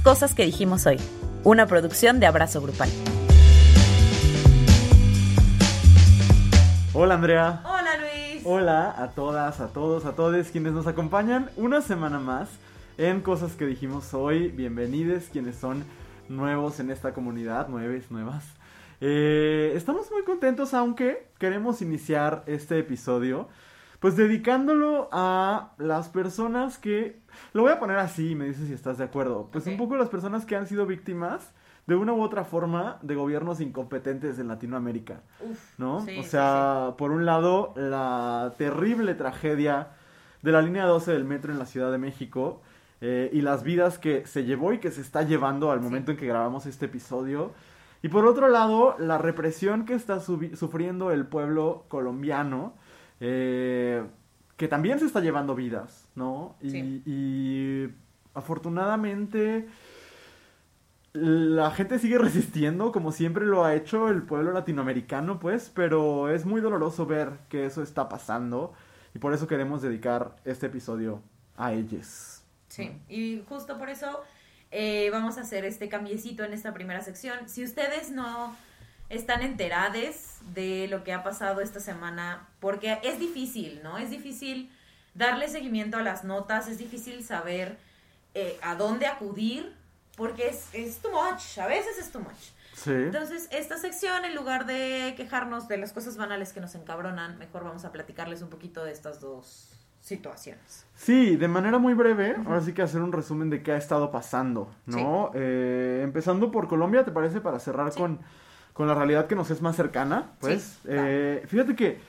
Cosas que dijimos hoy, una producción de Abrazo Grupal. Hola Andrea. Hola Luis. Hola a todas, a todos, a todos quienes nos acompañan una semana más en Cosas que dijimos hoy. Bienvenidos quienes son nuevos en esta comunidad, nueves, nuevas. Eh, estamos muy contentos aunque queremos iniciar este episodio pues dedicándolo a las personas que, lo voy a poner así, me dices si estás de acuerdo, pues un poco las personas que han sido víctimas de una u otra forma de gobiernos incompetentes en Latinoamérica, ¿no? o sea, por un lado, la terrible tragedia de la línea 12 del metro en la Ciudad de México eh, y las vidas que se llevó y que se está llevando al momento en que grabamos este episodio. Y por otro lado, la represión que está sufriendo el pueblo colombiano eh, que también se está llevando vidas, ¿no? Y, afortunadamente la gente sigue resistiendo como siempre lo ha hecho el pueblo latinoamericano, pues, pero es muy doloroso ver que eso está pasando y por eso queremos dedicar este episodio a ellos. Sí, y justo por eso eh, vamos a hacer este cambiecito en esta primera sección. Si ustedes no están enteradas de lo que ha pasado esta semana, porque es difícil, ¿no? Es difícil darle seguimiento a las notas, es difícil saber eh, a dónde acudir, porque es, es too much, a veces es too much. Sí. Entonces, esta sección, en lugar de quejarnos de las cosas banales que nos encabronan, mejor vamos a platicarles un poquito de estas dos situaciones. Sí, de manera muy breve, ahora sí que hacer un resumen de qué ha estado pasando, ¿no? Eh, empezando por Colombia, ¿te parece? Para cerrar con con la realidad que nos es más cercana, pues. Eh, fíjate que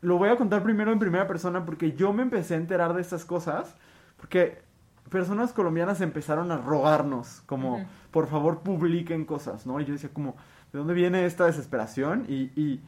lo voy a contar primero en primera persona porque yo me empecé a enterar de estas cosas porque personas colombianas empezaron a rogarnos como, por favor, publiquen cosas, ¿no? Y yo decía como, ¿de dónde viene esta desesperación? Y, y,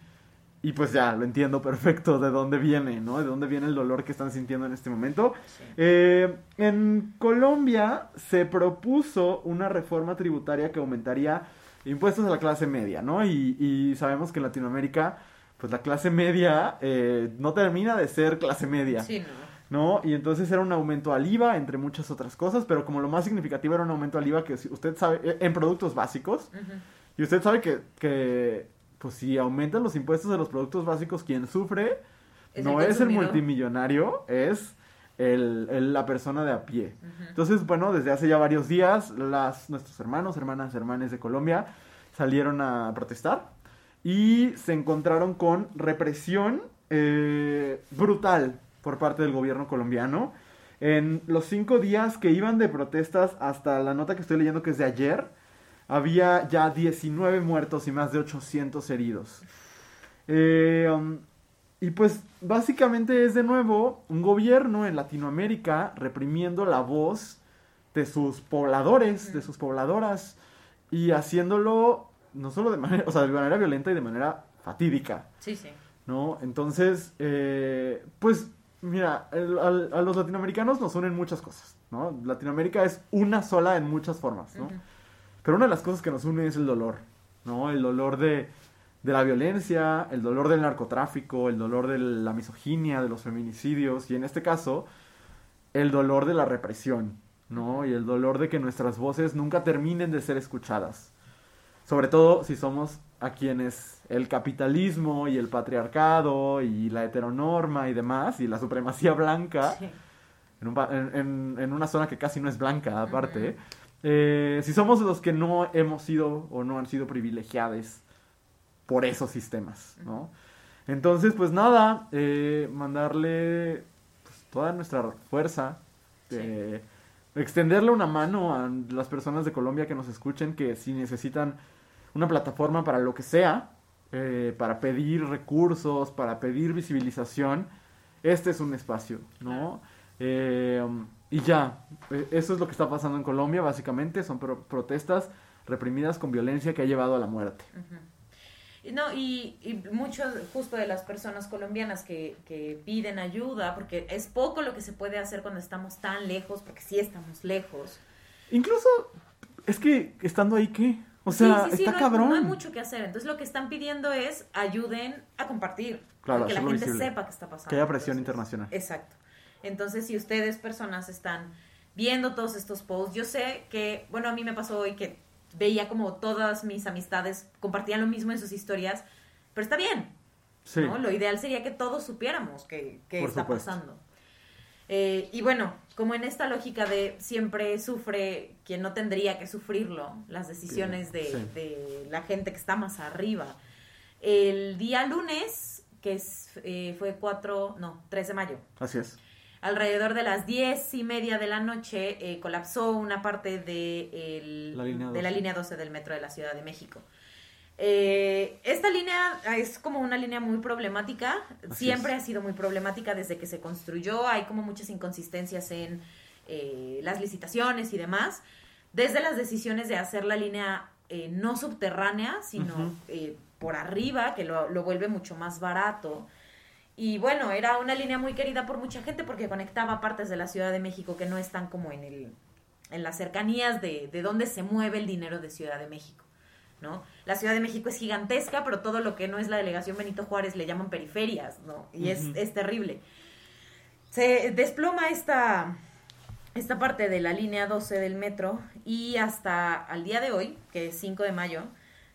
y pues ya, lo entiendo perfecto de dónde viene, ¿no? De dónde viene el dolor que están sintiendo en este momento. Eh, en Colombia se propuso una reforma tributaria que aumentaría impuestos a la clase media, ¿no? Y, sabemos que en Latinoamérica, pues la clase media eh, no termina de ser clase media. Sí, ¿no? Y entonces era un aumento al IVA, entre muchas otras cosas, pero como lo más significativo era un aumento al IVA que usted sabe, eh, en productos básicos, y usted sabe que, que, pues si aumentan los impuestos de los productos básicos, quien sufre no es el multimillonario, es el, la persona de a pie. Entonces, bueno, desde hace ya varios días, las, nuestros hermanos, hermanas, hermanes de Colombia salieron a protestar y se encontraron con represión eh, brutal por parte del gobierno colombiano. En los cinco días que iban de protestas hasta la nota que estoy leyendo que es de ayer, había ya 19 muertos y más de 800 heridos. Eh, um, y pues básicamente es de nuevo un gobierno en Latinoamérica reprimiendo la voz de sus pobladores, de sus pobladoras, y haciéndolo no solo de manera, o sea, de manera violenta y de manera fatídica. Sí, sí. ¿No? Entonces, eh, pues, mira, a los latinoamericanos nos unen muchas cosas, ¿no? Latinoamérica es una sola en muchas formas, ¿no? Pero una de las cosas que nos une es el dolor, ¿no? El dolor de de la violencia, el dolor del narcotráfico, el dolor de la misoginia, de los feminicidios y en este caso el dolor de la represión, ¿no? Y el dolor de que nuestras voces nunca terminen de ser escuchadas. Sobre todo si somos a quienes el capitalismo y el patriarcado y la heteronorma y demás y la supremacía blanca en, una zona que casi no es blanca aparte, eh, si somos los que no hemos sido o no han sido privilegiados por esos sistemas, ¿no? Entonces, pues nada, eh, mandarle pues, toda nuestra fuerza, eh, extenderle una mano a las personas de Colombia que nos escuchen, que si necesitan una plataforma para lo que sea, eh, para pedir recursos, para pedir visibilización, este es un espacio, ¿no? y ya, eso es lo que está pasando en Colombia, básicamente, son protestas reprimidas con violencia que ha llevado a la muerte. No, y, y muchos justo de las personas colombianas que, que, piden ayuda, porque es poco lo que se puede hacer cuando estamos tan lejos, porque sí estamos lejos. Incluso, es que estando ahí, ¿qué? O sea, está cabrón. no hay mucho que hacer. Entonces lo que están pidiendo es ayuden a compartir. Claro, que la gente sepa que está pasando. Que haya presión internacional. Exacto. Entonces, si ustedes, personas, están viendo todos estos posts. Yo sé que, bueno, a mí me pasó hoy que veía como todas mis amistades compartían lo mismo en sus historias, pero está bien. Sí. ¿no? Lo ideal sería que todos supiéramos qué, qué está supuesto. pasando. Eh, y bueno, como en esta lógica de siempre sufre quien no tendría que sufrirlo, las decisiones de, Sí. de la gente que está más arriba. El día lunes, que es, eh, fue 4, no, 3 de mayo, Así es. alrededor de las diez y media de la noche eh, colapsó una parte de, el- La línea de la 12. línea 12 del metro de la Ciudad de México. Eh, esta línea es como una línea muy problemática, Así siempre es. ha sido muy problemática desde que se construyó, hay como muchas inconsistencias en eh, las licitaciones y demás, desde las decisiones de hacer la línea eh, no subterránea, sino por arriba, que lo, lo vuelve mucho más barato. Y bueno, era una línea muy querida por mucha gente porque conectaba partes de la Ciudad de México que no están como en el en las cercanías de, de donde se mueve el dinero de Ciudad de México. ¿no? La Ciudad de México es gigantesca, pero todo lo que no es la delegación Benito Juárez le llaman periferias, ¿no? Y es, es terrible. Se desploma esta, esta parte de la línea 12 del metro y hasta al día de hoy, que es 5 de mayo,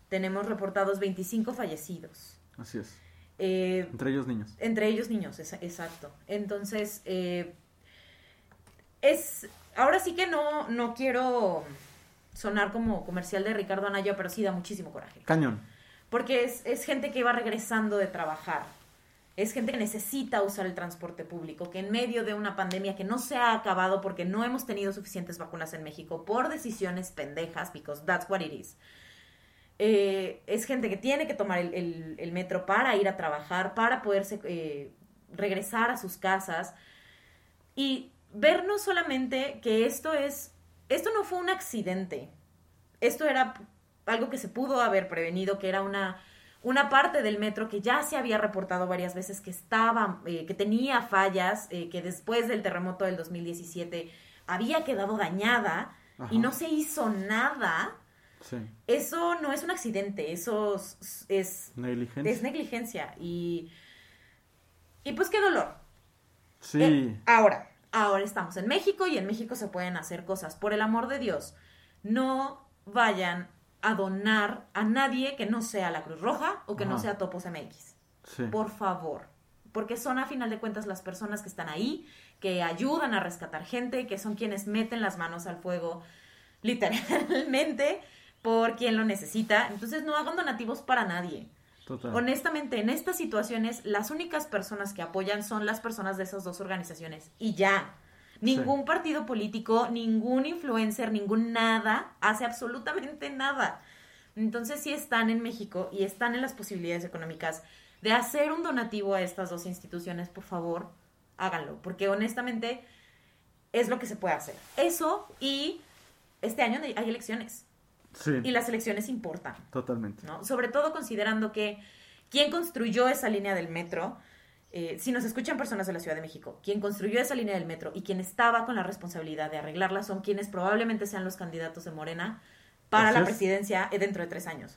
tenemos reportados 25 fallecidos. Así es. Eh, Entre ellos niños. entre ellos niños, esa- exacto. Entonces, eh, es. Ahora sí que no, no quiero sonar como comercial de Ricardo Anaya, pero sí da muchísimo coraje. Cañón. Porque es, es gente que va regresando de trabajar. Es gente que necesita usar el transporte público, que en medio de una pandemia que no se ha acabado porque no hemos tenido suficientes vacunas en México por decisiones pendejas, because that's what it is. Eh, es gente que tiene que tomar el, el- el metro para ir a trabajar, para poderse eh, regresar a sus casas y ver no solamente que esto es, esto no fue un accidente, esto era algo que se pudo haber prevenido, que era una, una parte del metro que ya se había reportado varias veces que estaba, eh, que tenía fallas, eh, que después del terremoto del 2017 había quedado dañada Ajá. y no se hizo nada. Sí. Eso no es un accidente, eso es, es, Negligencia. es negligencia y, y pues qué dolor. Sí. Eh, ahora, ahora estamos en México y en México se pueden hacer cosas. Por el amor de Dios, no vayan a donar a nadie que no sea la Cruz Roja o que no sea Topos MX. sí. Por favor. Porque son a final de cuentas las personas que están ahí, que ayudan a rescatar gente, que son quienes meten las manos al fuego literalmente por quien lo necesita. Entonces no hagan donativos para nadie. Total. Honestamente, en estas situaciones, las únicas personas que apoyan son las personas de esas dos organizaciones. Y ya. Ningún partido político, ningún influencer, ningún nada hace absolutamente nada. Entonces, si están en México y están en las posibilidades económicas de hacer un donativo a estas dos instituciones, por favor, háganlo. Porque honestamente es lo que se puede hacer. Eso y este año hay elecciones. Sí. Y las elecciones importan. Totalmente. ¿no? Sobre todo considerando que quien construyó esa línea del metro, eh, si nos escuchan personas de la Ciudad de México, quien construyó esa línea del metro y quien estaba con la responsabilidad de arreglarla son quienes probablemente sean los candidatos de Morena para la es. presidencia eh, dentro de tres años.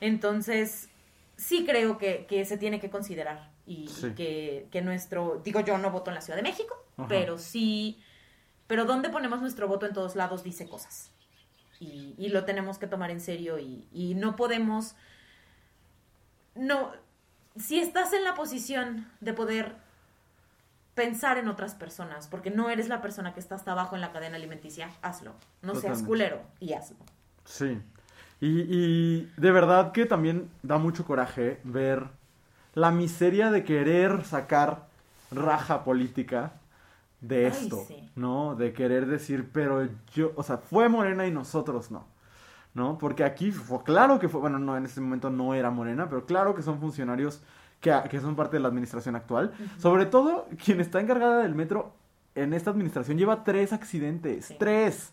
Entonces, sí creo que, que se tiene que considerar y, Sí. y que, que nuestro, digo yo no voto en la Ciudad de México, Ajá. pero sí, pero donde ponemos nuestro voto en todos lados dice cosas. Y, y lo tenemos que tomar en serio y, y no podemos, no, si estás en la posición de poder pensar en otras personas, porque no eres la persona que está hasta abajo en la cadena alimenticia, hazlo. No seas culero y hazlo. Sí. Y, y de verdad que también da mucho coraje ver la miseria de querer sacar raja política de Ay, esto, sí. ¿no? De querer decir, pero yo, o sea, fue Morena y nosotros no, ¿no? Porque aquí fue claro que fue, bueno, no, en ese momento no era Morena, pero claro que son funcionarios que, que son parte de la administración actual. Sobre todo, quien está encargada del metro en esta administración lleva tres accidentes, Sí. tres.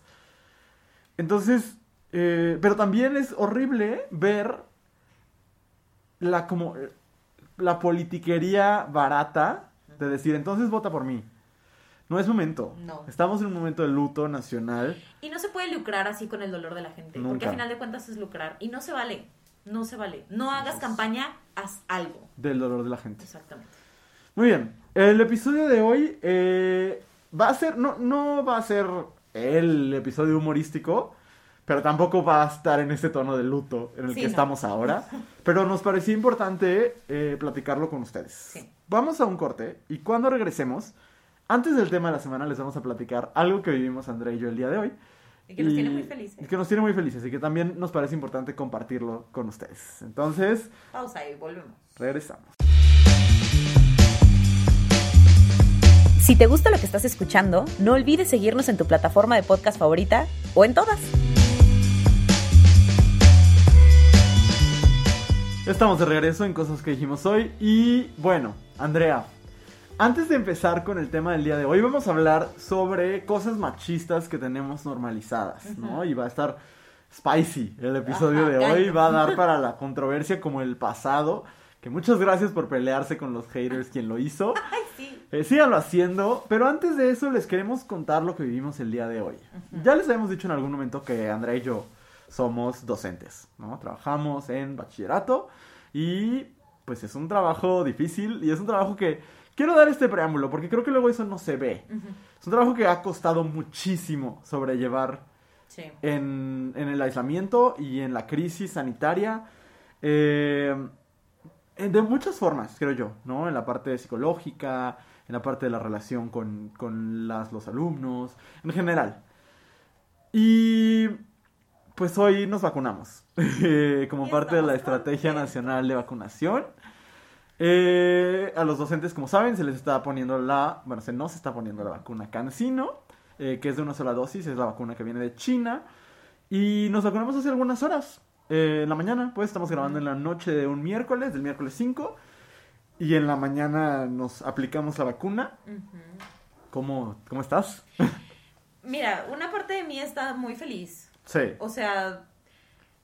Entonces, eh, pero también es horrible ver la como eh, la politiquería barata de decir, entonces vota por mí. No es momento. No. Estamos en un momento de luto nacional. Y no se puede lucrar así con el dolor de la gente, porque Nunca. al final de cuentas es lucrar y no se vale. No se vale. No hagas campaña, haz algo. del dolor de la gente. Exactamente. Muy bien. El episodio de hoy eh, va a ser, no, no va a ser el episodio humorístico, pero tampoco va a estar en este tono de luto en el Sí, que no. estamos ahora. Pero nos parecía importante eh, platicarlo con ustedes. Sí. Vamos a un corte y cuando regresemos, antes del tema de la semana, les vamos a platicar algo que vivimos Andrea y yo el día de hoy. Y que nos tiene muy felices. y Que nos tiene muy felices y que también nos parece importante compartirlo con ustedes. Entonces, Pausa y volvemos. regresamos. Si te gusta lo que estás escuchando, no olvides seguirnos en tu plataforma de podcast favorita o en todas. Estamos de regreso en cosas que dijimos hoy y bueno, Andrea, antes de empezar con el tema del día de hoy vamos a hablar sobre cosas machistas que tenemos normalizadas, ¿no? Y va a estar spicy el episodio Ajá, de hoy, va a dar para la controversia como el pasado, que muchas gracias por pelearse con los haters quien lo hizo. Ay, sí. Eh, síganlo haciendo, pero antes de eso les queremos contar lo que vivimos el día de hoy. Ya les habíamos dicho en algún momento que Andrea y yo somos docentes, ¿no? Trabajamos en bachillerato y pues es un trabajo difícil y es un trabajo que quiero dar este preámbulo porque creo que luego eso no se ve. Es un trabajo que ha costado muchísimo sobrellevar Sí. en, en el aislamiento y en la crisis sanitaria. eh, de muchas formas, creo yo, ¿no? En la parte psicológica, en la parte de la relación con, con las, los alumnos, en general. Y pues hoy nos vacunamos, como parte de la Estrategia. Nacional de Vacunación. Eh, a los docentes, como saben, se les está poniendo la, bueno, se nos está poniendo la vacuna Cancino, eh, que es de una sola dosis, es la vacuna que viene de China. Y nos vacunamos hace algunas horas, eh, en la mañana, pues estamos grabando en la noche de un miércoles, del miércoles 5. Y en la mañana nos aplicamos la vacuna. ¿Cómo, cómo estás? Mira, una parte de mí está muy feliz. Sí. O sea,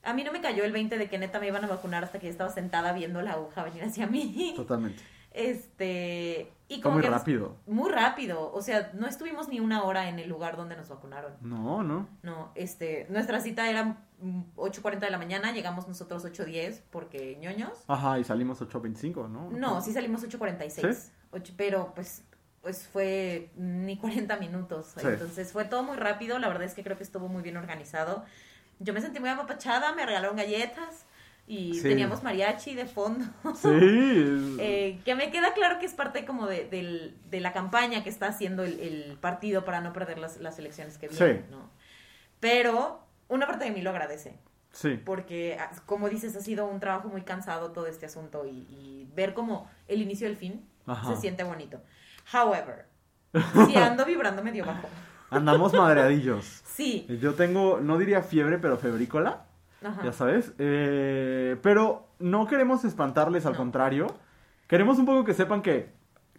a mí no me cayó el 20 de que neta me iban a vacunar hasta que yo estaba sentada viendo la aguja venir hacia mí. Totalmente. Este. Y Fue como muy que rápido. Muy rápido. O sea, no estuvimos ni una hora en el lugar donde nos vacunaron. No, no. No, este. Nuestra cita era mm, 8.40 de la mañana, llegamos nosotros 8.10 porque ñoños. Ajá, y salimos 8.25, ¿no? No, sí salimos 8.46. ¿Sí? Ocho- pero pues pues fue ni 40 minutos. Sí. Entonces fue todo muy rápido. La verdad es que creo que estuvo muy bien organizado. Yo me sentí muy apapachada, me regalaron galletas y Sí. teníamos mariachi de fondo. Sí. Eh, que me queda claro que es parte como de, del- de la campaña que está haciendo el, el partido para no perder las, las elecciones que vienen, Sí. ¿no? Pero una parte de mí lo agradece sí. porque, ah, como dices, ha sido un trabajo muy cansado todo este asunto y, y ver como el inicio del fin Ajá. se siente bonito. However, si ando vibrando medio bajo. Andamos madreadillos. Sí. Yo tengo, no diría fiebre, pero febrícola. Ajá. Ya sabes. Eh, pero no queremos espantarles, al No. contrario. Queremos un poco que sepan que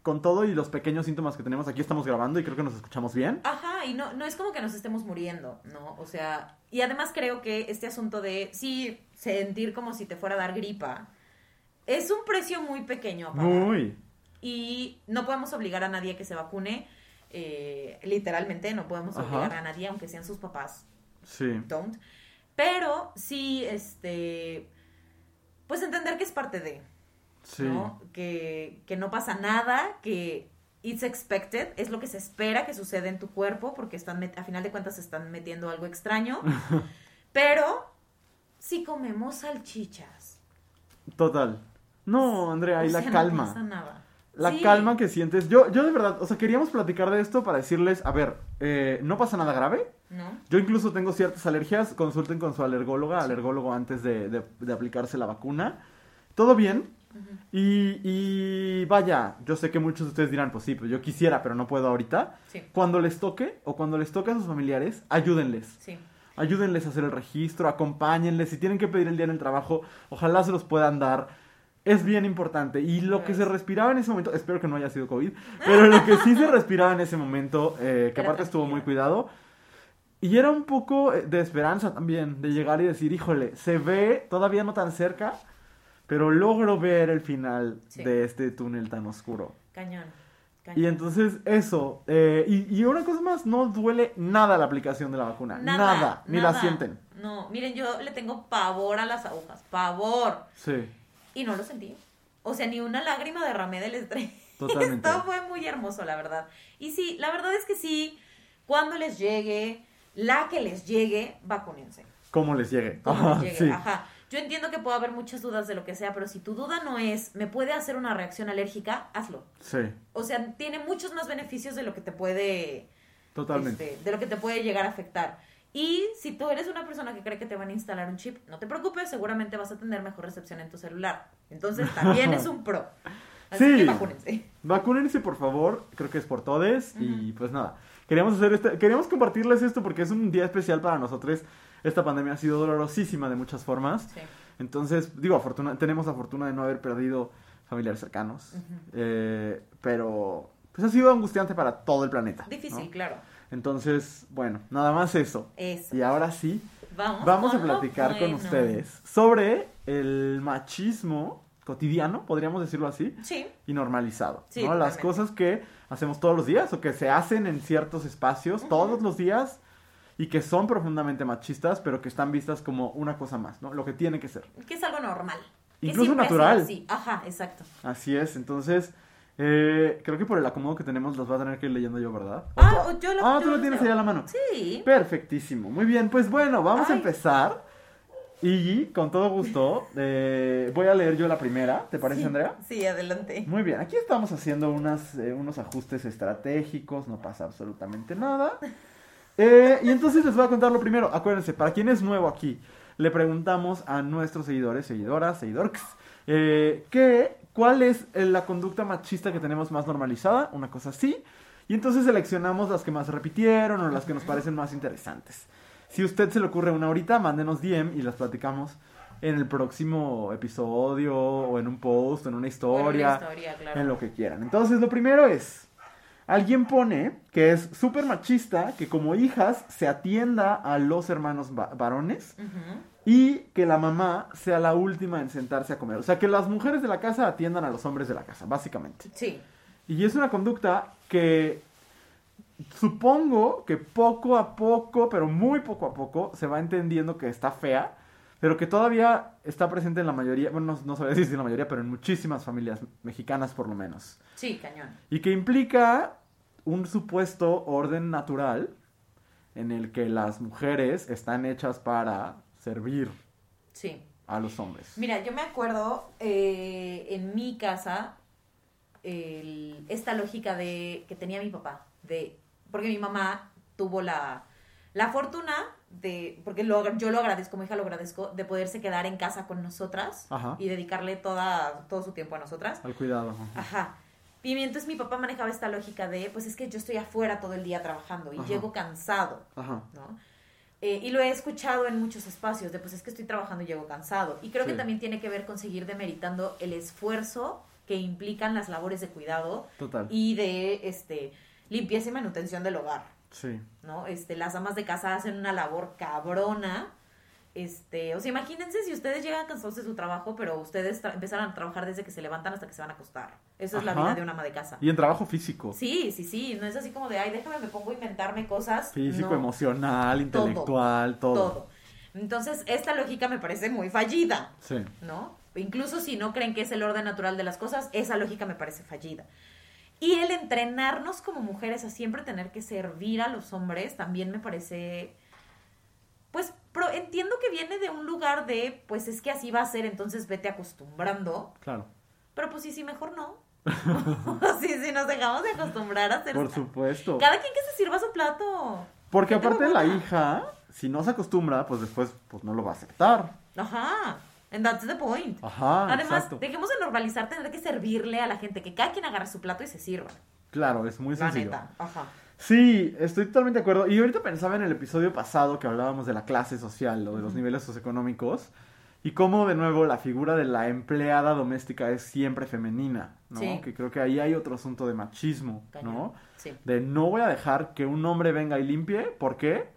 con todo y los pequeños síntomas que tenemos aquí estamos grabando y creo que nos escuchamos bien. Ajá, y no, no es como que nos estemos muriendo, ¿no? O sea, y además creo que este asunto de, sí, sentir como si te fuera a dar gripa, es un precio muy pequeño a pagar. Muy. Y no podemos obligar a nadie a que se vacune, eh, literalmente no podemos Ajá. obligar a nadie, aunque sean sus papás, Sí. don't. Pero sí, este, pues entender que es parte de, Sí. ¿no? Que, que no pasa nada, que it's expected, es lo que se espera que suceda en tu cuerpo, porque están a final de cuentas están metiendo algo extraño. Pero si comemos salchichas. Total. No, Andrea, y o la calma. No pasa nada. La Sí. calma que sientes. Yo, yo de verdad, o sea, queríamos platicar de esto para decirles, a ver, eh, no pasa nada grave. ¿No? Yo incluso tengo ciertas alergias. Consulten con su alergóloga, alergólogo antes de, de- de aplicarse la vacuna. Todo bien. y, y vaya, yo sé que muchos de ustedes dirán, pues sí, pues yo quisiera, pero no puedo ahorita. Sí, Cuando les toque o cuando les toque a sus familiares, ayúdenles. sí. Ayúdenles a hacer el registro, acompáñenles. Si tienen que pedir el día en el trabajo, ojalá se los puedan dar. Es bien importante. Y lo que se respiraba en ese momento, espero que no haya sido COVID, pero lo que sí se respiraba en ese momento, eh, que aparte estuvo muy cuidado, y era un poco eh, de esperanza también, de llegar y decir, híjole, se ve todavía no tan cerca, pero logro ver el final Sí. de este túnel tan oscuro. Cañón. cañón. Y entonces eso, eh, y, y una cosa más, no duele nada la aplicación de la vacuna, nada, ni la nada. sienten. No, miren, yo le tengo pavor a las agujas, pavor. Sí, Y no lo sentí. O sea, ni una lágrima derramé del estrés. totalmente. Esto fue muy hermoso, la verdad. Y sí, la verdad es que sí, cuando les llegue, la que les llegue, vacúnense. Como les llegue. Ajá, les llegue, sí. ajá. Yo entiendo que puede haber muchas dudas de lo que sea, pero si tu duda no es, ¿me puede hacer una reacción alérgica? Hazlo. Sí, O sea, tiene muchos más beneficios de lo que te puede totalmente. este, de lo que te puede llegar a afectar. Y si tú eres una persona que cree que te van a instalar un chip, no te preocupes, seguramente vas a tener mejor recepción en tu celular. Entonces también es un pro. Así Sí. que vacúnense. Vacúnense, por favor. Creo que es por todes. Y pues nada. Queríamos hacer este, queríamos compartirles esto porque es un día especial para nosotros. Esta pandemia ha sido dolorosísima de muchas formas. Sí. Entonces, digo, afortuna- tenemos la fortuna de no haber perdido familiares cercanos. Eh, pero, pues ha sido angustiante para todo el planeta. ¿no? Difícil, claro. Entonces, bueno, nada más eso. Eso. Y ahora sí, Vamos, vamos a con platicar con bueno. ustedes sobre el machismo cotidiano, podríamos decirlo así, Sí, y normalizado. Sí, ¿no? Las cosas que hacemos todos los días o que se hacen en ciertos espacios todos los días y que son profundamente machistas, pero que están vistas como una cosa más, ¿no? Lo que tiene que ser. que es algo normal. Incluso natural. así. Ajá, exacto. Así es, entonces, eh, creo que por el acomodo que tenemos los va a tener que ir leyendo yo, ¿verdad? ¿O Ah, tú- yo lo- Ah, yo tú lo lo tienes ahí a la mano. Sí. Perfectísimo. Muy bien, pues bueno, vamos a empezar. Y con todo gusto, eh, voy a leer yo la primera, ¿te parece, Sí, Andrea? Sí, adelante. Muy bien, aquí estamos haciendo unas, eh, unos ajustes estratégicos, no pasa absolutamente nada. Eh, y entonces les voy a contar lo primero. Acuérdense, para quien es nuevo aquí, le preguntamos a nuestros seguidores, seguidoras, seguidorks, eh, que, ¿cuál es eh, la conducta machista que tenemos más normalizada? Una cosa así. Y entonces seleccionamos las que más repitieron o las que nos parecen más interesantes. Si a usted se le ocurre una ahorita, mándenos DM y las platicamos en el próximo episodio o en un post, en una historia, Bueno, una historia, claro. en lo que quieran. Entonces, lo primero es, alguien pone que es súper machista que como hijas se atienda a los hermanos va- varones. Y que la mamá sea la última en sentarse a comer. O sea, que las mujeres de la casa atiendan a los hombres de la casa, básicamente. Sí. Y es una conducta que supongo que poco a poco, pero muy poco a poco, se va entendiendo que está fea, pero que todavía está presente en la mayoría, bueno, no, no sabría decir si en la mayoría, pero en muchísimas familias mexicanas por lo menos. Sí, cañón. Y que implica un supuesto orden natural en el que las mujeres están hechas para servir Sí. a los hombres. Mira, yo me acuerdo eh, en mi casa el- esta lógica de que tenía mi papá, de porque mi mamá tuvo la, la fortuna de, porque lo- yo lo agradezco, como hija lo agradezco, de poderse quedar en casa con nosotras Ajá. y dedicarle toda, todo su tiempo a nosotras. Al cuidado. ajá. Ajá. Y entonces mi papá manejaba esta lógica de, pues es que yo estoy afuera todo el día trabajando y Ajá. llego cansado. Ajá. ¿no? Eh, y lo he escuchado en muchos espacios, de pues es que estoy trabajando y llego cansado. Y creo Sí. que también tiene que ver con seguir demeritando el esfuerzo que implican las labores de cuidado Total. y de este limpieza y manutención del hogar, Sí. ¿no? Este, las amas de casa hacen una labor cabrona. Este, o sea, imagínense si ustedes llegan cansados de su trabajo, pero ustedes empezaron a trabajar desde que se levantan hasta que se van a acostar. Eso es la vida de una ama de casa. Y en trabajo físico. Sí, sí, sí, no es así como de, ay, déjame, me pongo a inventarme cosas. Físico, No. emocional, Todo, intelectual, todo. todo. Entonces, esta lógica me parece muy fallida, Sí. ¿no? Incluso si no creen que es el orden natural de las cosas, esa lógica me parece fallida. Y el entrenarnos como mujeres a siempre tener que servir a los hombres también me parece... Pues pro- entiendo que viene de un lugar de, pues es que así va a ser, entonces vete acostumbrando. Claro. Pero pues sí, sí, mejor no. sí, sí, nos dejamos de acostumbrar a hacer... Por supuesto. Cada quien que se sirva su plato. Porque aparte la hija, si no se acostumbra, pues después pues no lo va a aceptar. Ajá. And that's the point. Ajá, Además, exacto. dejemos de normalizar tener que servirle a la gente, que cada quien agarre su plato y se sirva. Claro, es muy La sencillo. neta. Ajá. Sí, estoy totalmente de acuerdo. Y ahorita pensaba en el episodio pasado que hablábamos de la clase social o de los niveles socioeconómicos y cómo de nuevo la figura de la empleada doméstica es siempre femenina, ¿no? Sí. Que creo que ahí hay otro asunto de machismo. ¿no? Sí. De no voy a dejar que un hombre venga y limpie, ¿por qué?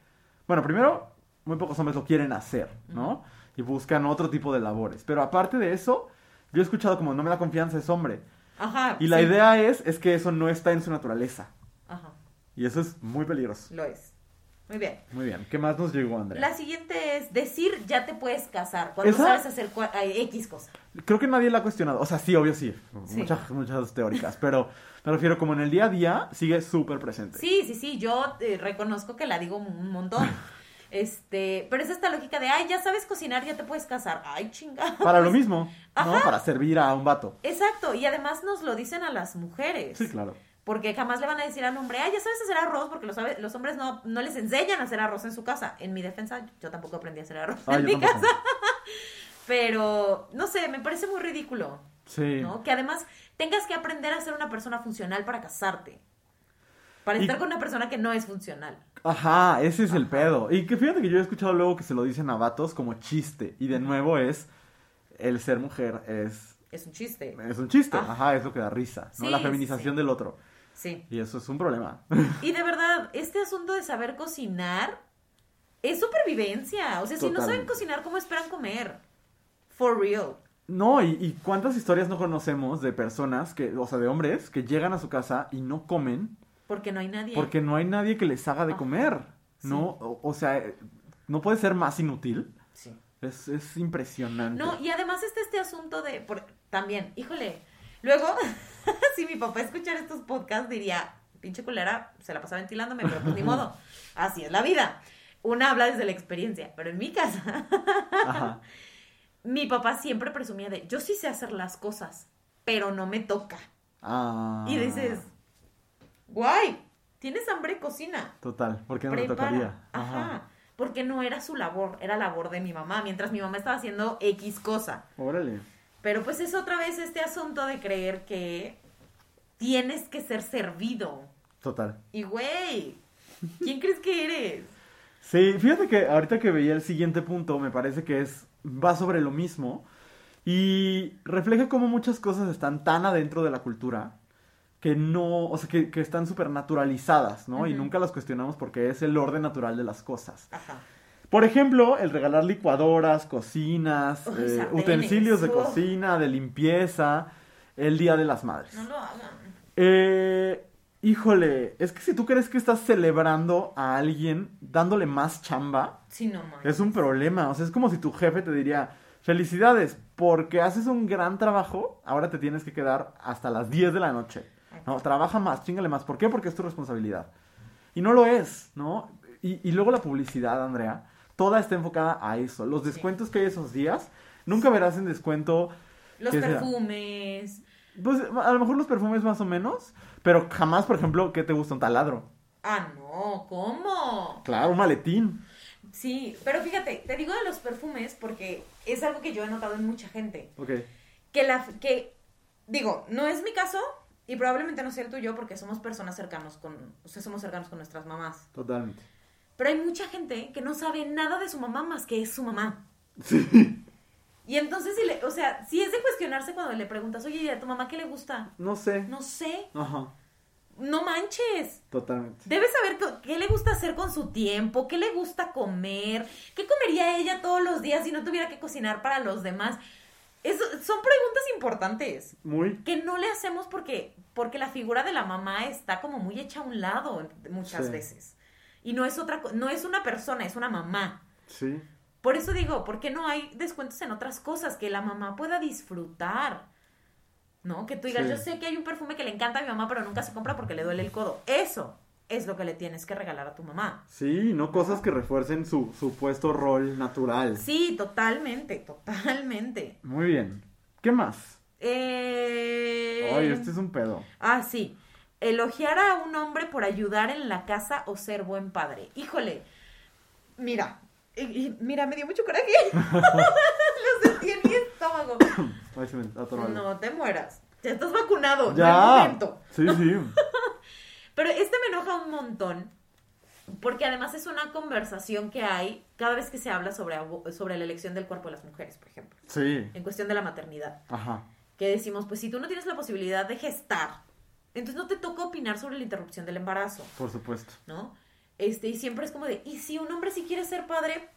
Bueno, primero, muy pocos hombres lo quieren hacer, ¿no? Y buscan otro tipo de labores. Pero aparte de eso, yo he escuchado como no me da confianza ese hombre. Ajá. Y la sí. idea es, es que eso no está en su naturaleza. Y eso es muy peligroso. Lo es. Muy bien. Muy bien. ¿Qué más nos llegó, Andrea? La siguiente es decir ya te puedes casar cuando ¿Esa? sabes hacer X cosa. Creo que nadie la ha cuestionado. O sea, sí, obvio sí. Sí. Muchas, muchas teóricas. Pero me refiero como en el día a día sigue súper presente. Sí, sí, sí, yo eh, reconozco que la digo un montón. Este, pero es esta lógica de, ay, ya sabes cocinar, ya te puedes casar. Ay, chinga. Para lo mismo, ¿no? Para servir a un vato. Exacto, y además nos lo dicen a las mujeres. Sí, claro. Porque jamás le van a decir al hombre, ay, ya sabes hacer arroz, porque los, los hombres no, no les enseñan a hacer arroz en su casa. En mi defensa, yo tampoco aprendí a hacer arroz Ah, en mi tampoco. casa. Pero, no sé, me parece muy ridículo, Sí. ¿no? Que además tengas que aprender a ser una persona funcional para casarte. Para Y- estar con una persona que no es funcional. Ajá, ese es el pedo. Y que fíjate que yo he escuchado luego que se lo dicen a vatos como chiste. Y de nuevo es, el ser mujer es, Es un chiste. es un chiste. Ah. Ajá, es lo que da risa. ¿no? Sí, La feminización sí. del otro. Sí. Y eso es un problema. Y de verdad, este asunto de saber cocinar es supervivencia. O sea, si no saben cocinar, ¿cómo esperan comer? For real. No, y, y cuántas historias no conocemos de personas que, o sea, de hombres que llegan a su casa y no comen Porque no hay nadie. porque no hay nadie que les haga de Ajá. comer. Sí. ¿No? O, o sea, no puede ser más inútil. Sí. Es, es impresionante. No, y además está este asunto de... por- también, híjole. Luego, si mi papá escuchara estos podcasts, diría, pinche culera, se la pasa ventilándome, pero pues ni modo. Así es la vida. Una habla desde la experiencia, pero en mi casa, Ajá. mi papá siempre presumía de, yo sí sé hacer las cosas, pero no me toca. Ah. Y dices, guay, tienes hambre, cocina. Total, porque no me tocaría. Ajá. Porque no era su labor, era labor de mi mamá, mientras mi mamá estaba haciendo X cosa. Órale. Pero pues es otra vez este asunto de creer que tienes que ser servido. Total. Y güey, ¿quién crees que eres? Sí, fíjate que ahorita que veía el siguiente punto, me parece que es va sobre lo mismo y refleja cómo muchas cosas están tan adentro de la cultura que no, o sea, que, que están súper naturalizadas, ¿no? Y nunca las cuestionamos porque es el orden natural de las cosas. Ajá. Por ejemplo, el regalar licuadoras, cocinas, Uy, eh, utensilios de cocina, de limpieza, el Día de las Madres. No lo hagan. Eh, híjole, es que si tú crees que estás celebrando a alguien dándole más chamba, Sí, no mames. es un problema. O sea, es como si tu jefe te diría, felicidades, porque haces un gran trabajo, ahora te tienes que quedar hasta las 10 de la noche. No, trabaja más, chingale más. ¿Por qué? Porque es tu responsabilidad. Y no lo es, ¿no? Y, y luego la publicidad, Andrea, toda está enfocada a eso. Los Sí. descuentos que hay esos días, nunca verás en descuento Los perfumes. Pues a lo mejor los perfumes más o menos, pero jamás, por ejemplo, ¿qué te gusta un taladro? Ah, no, ¿cómo? Claro, un maletín. Sí, pero fíjate, te digo de los perfumes porque es algo que yo he notado en mucha gente. Ok. que la que digo no es mi caso y probablemente no sea el tuyo porque somos personas cercanos con o sea somos cercanos con nuestras mamás Totalmente. Pero hay mucha gente que no sabe nada de su mamá más que es su mamá Sí. y entonces si le o sea si es de cuestionarse cuando le preguntas oye ¿y a tu mamá qué le gusta No sé. no sé Ajá. no manches Totalmente. Debes saber qué, qué le gusta hacer con su tiempo, qué le gusta comer, qué comería ella todos los días si no tuviera que cocinar para los demás. Eso, son preguntas importantes. Muy. que no le hacemos porque porque la figura de la mamá está como muy hecha a un lado muchas Sí. veces y no es otra no es una persona es una mamá Sí. por eso digo ¿por qué no hay descuentos en otras cosas que la mamá pueda disfrutar no que tú digas Sí. yo sé que hay un perfume que le encanta a mi mamá pero nunca se compra porque le duele el codo eso es lo que le tienes que regalar a tu mamá Sí, no cosas que refuercen su supuesto rol natural. sí totalmente totalmente Muy bien. ¿Qué más? eh... Ay, este es un pedo. Ah, sí. Elogiar a un hombre por ayudar en la casa o ser buen padre. Híjole. Mira. mira, me dio mucho coraje. Lo sentí en mi estómago. Ay, se me atoró algo. No te mueras. Ya estás vacunado. No Ya. momento. Sí, sí. Pero este me enoja un montón. Porque además es una conversación que hay cada vez que se habla sobre, sobre la elección del cuerpo de las mujeres, por ejemplo. Sí. En cuestión de la maternidad. Ajá. que decimos, pues si tú no tienes la posibilidad de gestar, entonces no te toca opinar sobre la interrupción del embarazo, Por supuesto. ¿no? Este, y siempre es como de, y si un hombre sí quiere ser padre,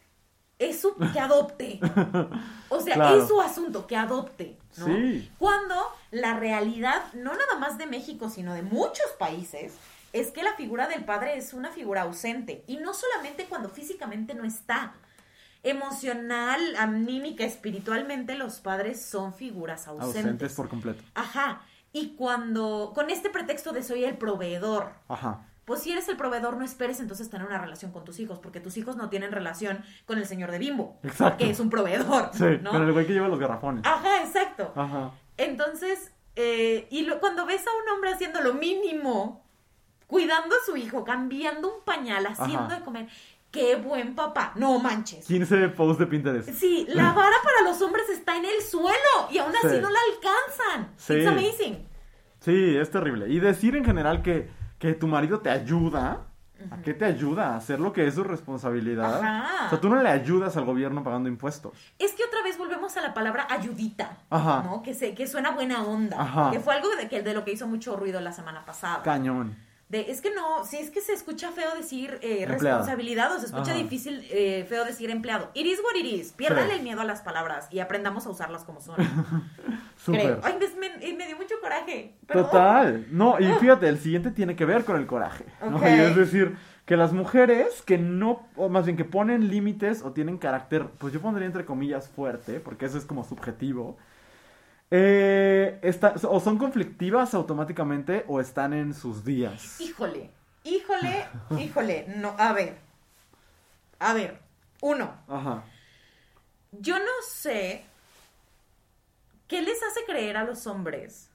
es su, que adopte. O sea, Claro. es su asunto, que adopte, ¿no? Sí. Cuando la realidad, no nada más de México, sino de muchos países, es que la figura del padre es una figura ausente. Y no solamente cuando físicamente no está. Emocional, anímica, espiritualmente, los padres son figuras ausentes. Ausentes por completo. Ajá. Y cuando, con este pretexto de soy el proveedor, Ajá. pues si eres el proveedor, no esperes entonces tener una relación con tus hijos, porque tus hijos no tienen relación con el señor de Bimbo, Exacto. que es un proveedor, Sí, ¿no? con el güey que lleva los garrafones. Ajá, exacto. Ajá. Entonces, eh, y lo- cuando ves a un hombre haciendo lo mínimo, cuidando a su hijo, cambiando un pañal, haciendo Ajá. de comer, qué buen papá, no manches. 15 posts de Pinterest. Sí, la vara para los hombres está en el suelo y aún así Sí. no la. Sí. It's amazing. Sí, es terrible. Y decir en general que, que tu marido te ayuda, ¿a qué te ayuda? A hacer lo que es su responsabilidad. Ajá. O sea, tú no le ayudas al gobierno pagando impuestos. Es que otra vez volvemos a la palabra ayudita, Ajá. ¿no? Que, se, que suena buena onda. Ajá. Que fue algo de, que, de lo que hizo mucho ruido la semana pasada. Cañón. De, es que no, sí es que se escucha feo decir eh, responsabilidad o se escucha Ajá. difícil, eh, feo decir empleado. It is what it is. Piérdale Sí. el miedo a las palabras y aprendamos a usarlas como son. Creo. Ay, me, me- dio mucho coraje. Perdón. Total. No, y fíjate, el siguiente tiene que ver con el coraje. ¿no? Ok. Y es decir, que las mujeres que no, o más bien que ponen límites o tienen carácter, pues yo pondría entre comillas fuerte, porque eso es como subjetivo, eh, está- o son conflictivas automáticamente o están en sus días. Híjole, híjole, híjole. No, a ver. A ver. Uno, Ajá. yo no sé qué les hace creer a los hombres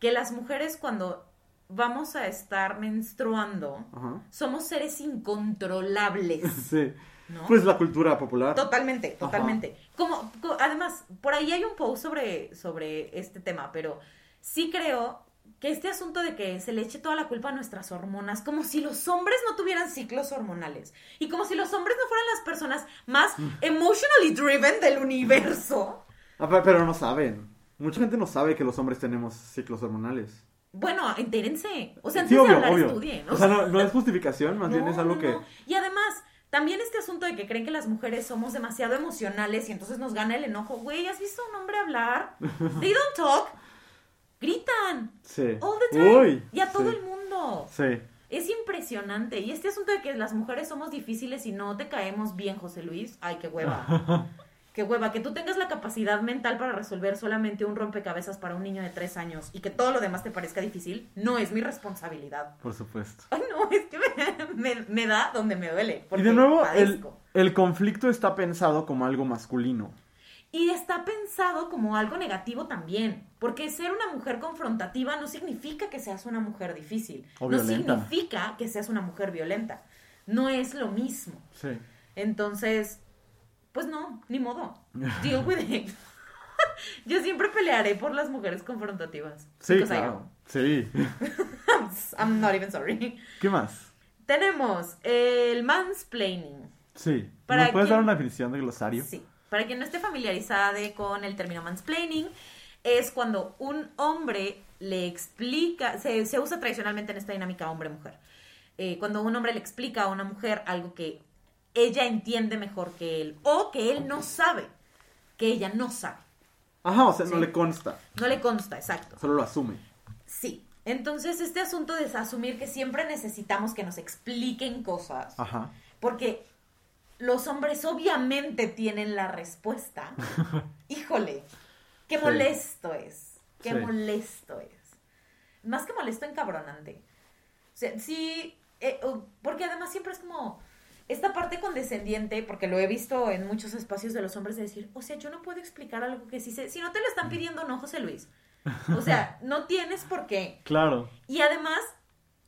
que las mujeres cuando vamos a estar menstruando Ajá. somos seres incontrolables. Sí. ¿No? Pues la cultura popular. Totalmente, totalmente. Como, co- además, por ahí hay un post sobre, sobre este tema, pero sí creo que este asunto de que se le eche toda la culpa a nuestras hormonas, como si los hombres no tuvieran ciclos hormonales y como si los hombres no fueran las personas más Mm. emotionally driven del universo. Ah, pe- pero no saben. Mucha gente no sabe que los hombres tenemos ciclos hormonales. Bueno, entérense. O sea, antes Sí, de obvio, hablar, obvio. estudien. O sea, no, no es justificación, más bien No, es algo no, que... no. Y además, también este asunto de que creen que las mujeres somos demasiado emocionales y entonces nos gana el enojo. Güey, ¿has visto a un hombre hablar? They don't talk. Gritan. Sí. All the time. Uy, y a todo sí. el mundo. Sí. Es impresionante. Y este asunto de que las mujeres somos difíciles y no te caemos bien, José Luis. Ay, qué hueva. qué hueva. Que tú tengas la capacidad mental para resolver solamente un rompecabezas para un niño de tres años y que todo lo demás te parezca difícil, no es mi responsabilidad. Por supuesto. Ay, no, es que me, me- me da donde me duele. Y de nuevo, el, el conflicto está pensado como algo masculino. Y está pensado como algo negativo también. Porque ser una mujer confrontativa no significa que seas una mujer difícil. O no significa que seas una mujer violenta. No es lo mismo. Sí. Entonces, pues no, ni modo. Deal with it. Yo siempre pelearé por las mujeres confrontativas. Sí, claro. Sí. I'm not even sorry. ¿Qué más? Tenemos el mansplaining. Sí. Para ¿Nos puedes quien- dar una definición de glosario? Sí. Para quien no esté familiarizada con el término mansplaining, es cuando un hombre le explica, se, se usa tradicionalmente en esta dinámica hombre-mujer, Eh, cuando un hombre le explica a una mujer algo que ella entiende mejor que él o que él no sabe, que ella no sabe. Ajá, o sea, no le consta. No le consta, exacto. Solo lo asume. Sí. Entonces, este asunto de asumir que siempre necesitamos que nos expliquen cosas, Ajá. porque los hombres obviamente tienen la respuesta. Híjole, qué Sí. molesto es. Qué Sí. molesto es. Más que molesto, encabronante. O sea, sí, eh, porque además siempre es como esta parte condescendiente, porque lo he visto en muchos espacios de los hombres de decir, o sea, yo no puedo explicar algo que sí sé. Si no te lo están pidiendo, no, José Luis. O sea, no tienes por qué. Claro. Y además,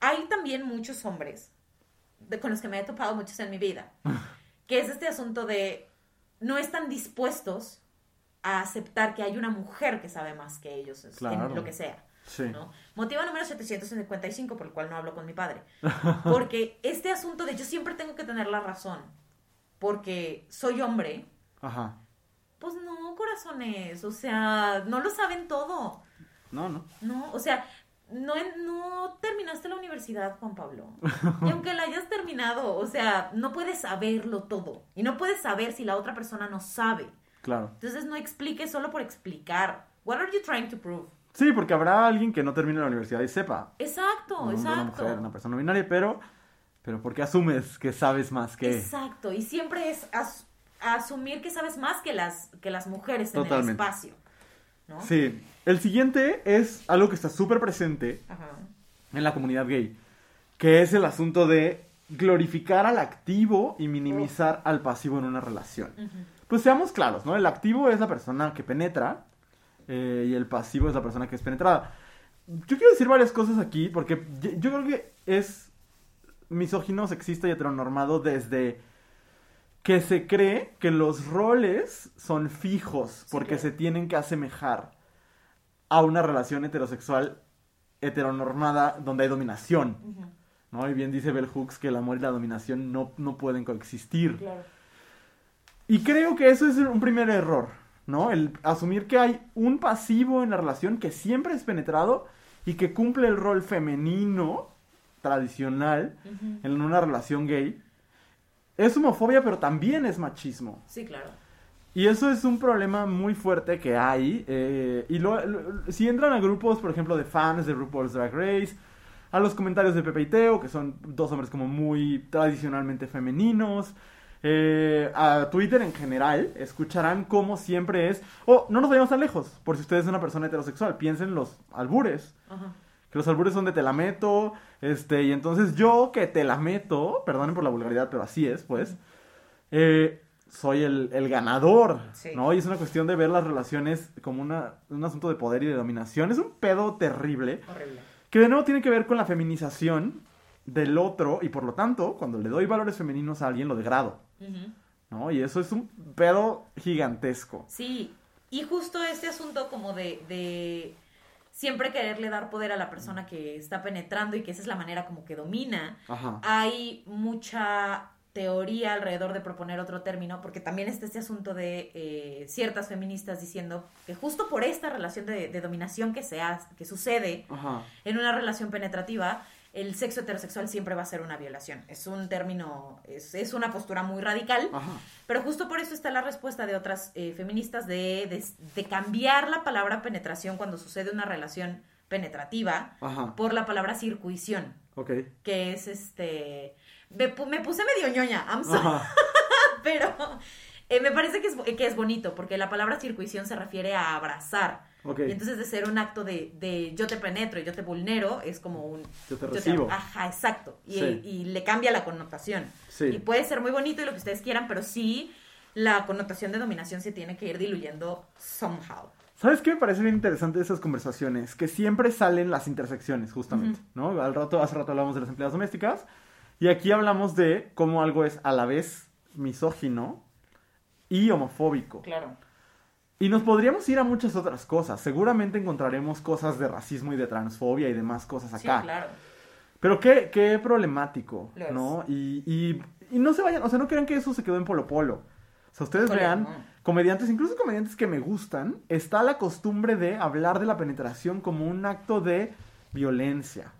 hay también muchos hombres de- con los que me he topado muchos en mi vida, que es este asunto de no están dispuestos a aceptar que hay una mujer que sabe más que ellos Claro. en lo que sea. Sí. ¿no? Motivo número 755 por el cual no hablo con mi padre. Porque este asunto de yo siempre tengo que tener la razón, porque soy hombre, Ajá. pues no, corazones, o sea, no lo saben todo. No, no. No, o sea, no, no terminaste la universidad, Juan Pablo. Y aunque la hayas terminado, o sea, no puedes saberlo todo. Y no puedes saber si la otra persona no sabe. Claro. Entonces no expliques solo por explicar. What are you trying to prove? Sí, porque habrá alguien que no termine la universidad y sepa. Exacto, un exacto. Una mujer, una persona binaria, pero, pero porque asumes que sabes más que... Exacto, y siempre es as- asumir que sabes más que las, que las mujeres en Totalmente. el espacio. ¿no? Sí. El siguiente es algo que está súper presente Ajá. en la comunidad gay, que es el asunto de glorificar al activo y minimizar al pasivo en una relación. Pues seamos claros, ¿no? El activo es la persona que penetra eh, y el pasivo es la persona que es penetrada. Yo quiero decir varias cosas aquí porque yo, yo creo que es misógino, sexista y heteronormado desde que se cree que los roles son fijos porque se tienen que asemejar a una relación heterosexual heteronormada donde hay dominación. ¿no? Y bien dice Bell Hooks que el amor y la dominación no, no pueden coexistir. Claro. Y creo que eso es un primer error, ¿no? El asumir que hay un pasivo en la relación que siempre es penetrado y que cumple el rol femenino tradicional en una relación gay. Es homofobia, pero también es machismo. Sí, claro. Y eso es un problema muy fuerte que hay. eh, y lo- lo- si entran a grupos, por ejemplo, de fans de RuPaul's Drag Race, a los comentarios de Pepe y Teo, que son dos hombres como muy tradicionalmente femeninos, eh, a Twitter en general, escucharán como siempre es. Oh, no nos vayamos tan lejos, por si usted es una persona heterosexual, piensen los albures. Ajá. Que los albures son de te la meto, este, y entonces yo que te la meto, perdonen por la vulgaridad, pero así es, pues, eh, soy el, el ganador, Sí. ¿no? Y es una cuestión de ver las relaciones como una, un asunto de poder y de dominación. Es un pedo terrible, Horrible. que de nuevo tiene que ver con la feminización del otro, y por lo tanto, cuando le doy valores femeninos a alguien, lo degrado, ¿no? Y eso es un pedo gigantesco. Sí, y justo este asunto como de, de siempre quererle dar poder a la persona que está penetrando y que esa es la manera como que domina, Ajá. hay mucha teoría alrededor de proponer otro término, porque también está este asunto de eh, ciertas feministas diciendo que justo por esta relación de, de dominación que, se ha- que sucede Ajá. en una relación penetrativa, el sexo heterosexual siempre va a ser una violación. Es un término, es, es una postura muy radical. Ajá. Pero justo por eso está la respuesta de otras eh, feministas de, de- de cambiar la palabra penetración cuando sucede una relación penetrativa Ajá. por la palabra circuición, Ok. que es este... Me, me puse medio ñoña, I'm sorry, pero eh, me parece que es, que es bonito, porque la palabra circuición se refiere a abrazar. Ok. Y entonces de ser un acto de, de yo te penetro y yo te vulnero, es como un... Yo te recibo. ajá, exacto. Y, Sí. y le cambia la connotación. Sí. Y puede ser muy bonito y lo que ustedes quieran, pero sí la connotación de dominación se tiene que ir diluyendo somehow. ¿Sabes qué me parece bien interesante de esas conversaciones? Que siempre salen las intersecciones, justamente, ¿no? Al rato, hace rato hablamos de las empleadas domésticas y aquí hablamos de cómo algo es a la vez misógino y homofóbico. Claro. Y nos podríamos ir a muchas otras cosas. Seguramente encontraremos cosas de racismo y de transfobia y demás cosas acá. Sí, claro. Pero qué, qué problemático, Lo. ¿no? Y, y, y no se vayan, o sea, no crean que eso se quedó en Polo Polo. O sea, ustedes vean, no. comediantes, incluso comediantes que me gustan, está la costumbre de hablar de la penetración como un acto de violencia.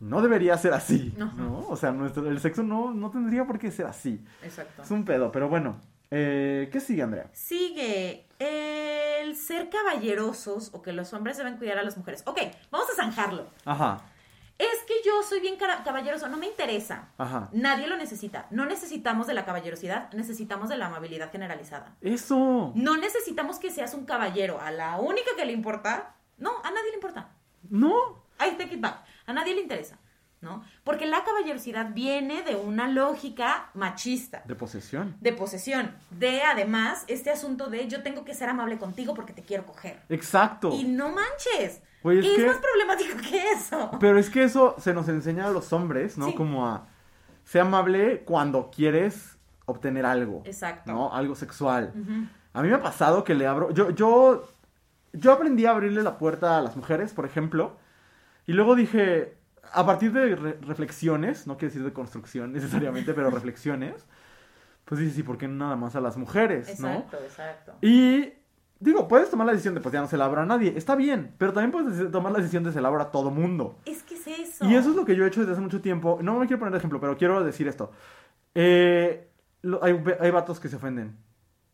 No debería ser así, No. ¿no? O sea, nuestro, el sexo no, no tendría por qué ser así. Exacto. Es un pedo, pero bueno. Eh, ¿Qué sigue, Andrea? Sigue el ser caballerosos o que los hombres deben cuidar a las mujeres. Ok, vamos a zanjarlo. Ajá, Es que yo soy bien caballeroso, no me interesa. ajá. Nadie lo necesita. No necesitamos de la caballerosidad, necesitamos de la amabilidad generalizada. Eso. No necesitamos que seas un caballero. A la única que le importa, no, a nadie le importa. No. I take it back. A nadie le interesa, ¿no? Porque la caballerosidad viene de una lógica machista, De posesión. de posesión, de además este asunto de yo tengo que ser amable contigo porque te quiero coger. Exacto. Y no manches. Es ¿Qué es que- más problemático que eso? Pero es que eso se nos enseña a los hombres, ¿no? Sí. Como a ser amable cuando quieres obtener algo. Exacto. ¿No? Algo sexual. A mí me ha pasado que le abro. Yo, yo, yo aprendí a abrirle la puerta a las mujeres, por ejemplo. Y luego dije, a partir de re- reflexiones, no quiero decir de construcción necesariamente, pero reflexiones, pues dices, ¿y por qué nada más a las mujeres, no? Exacto, exacto. Y digo, puedes tomar la decisión de pues ya no se la abro a nadie, está bien, pero también puedes tomar la decisión de se la abro a todo mundo. Es que es eso. Y eso es lo que yo he hecho desde hace mucho tiempo. No me quiero poner de ejemplo, pero quiero decir esto. Eh, lo- hay, hay vatos que se ofenden,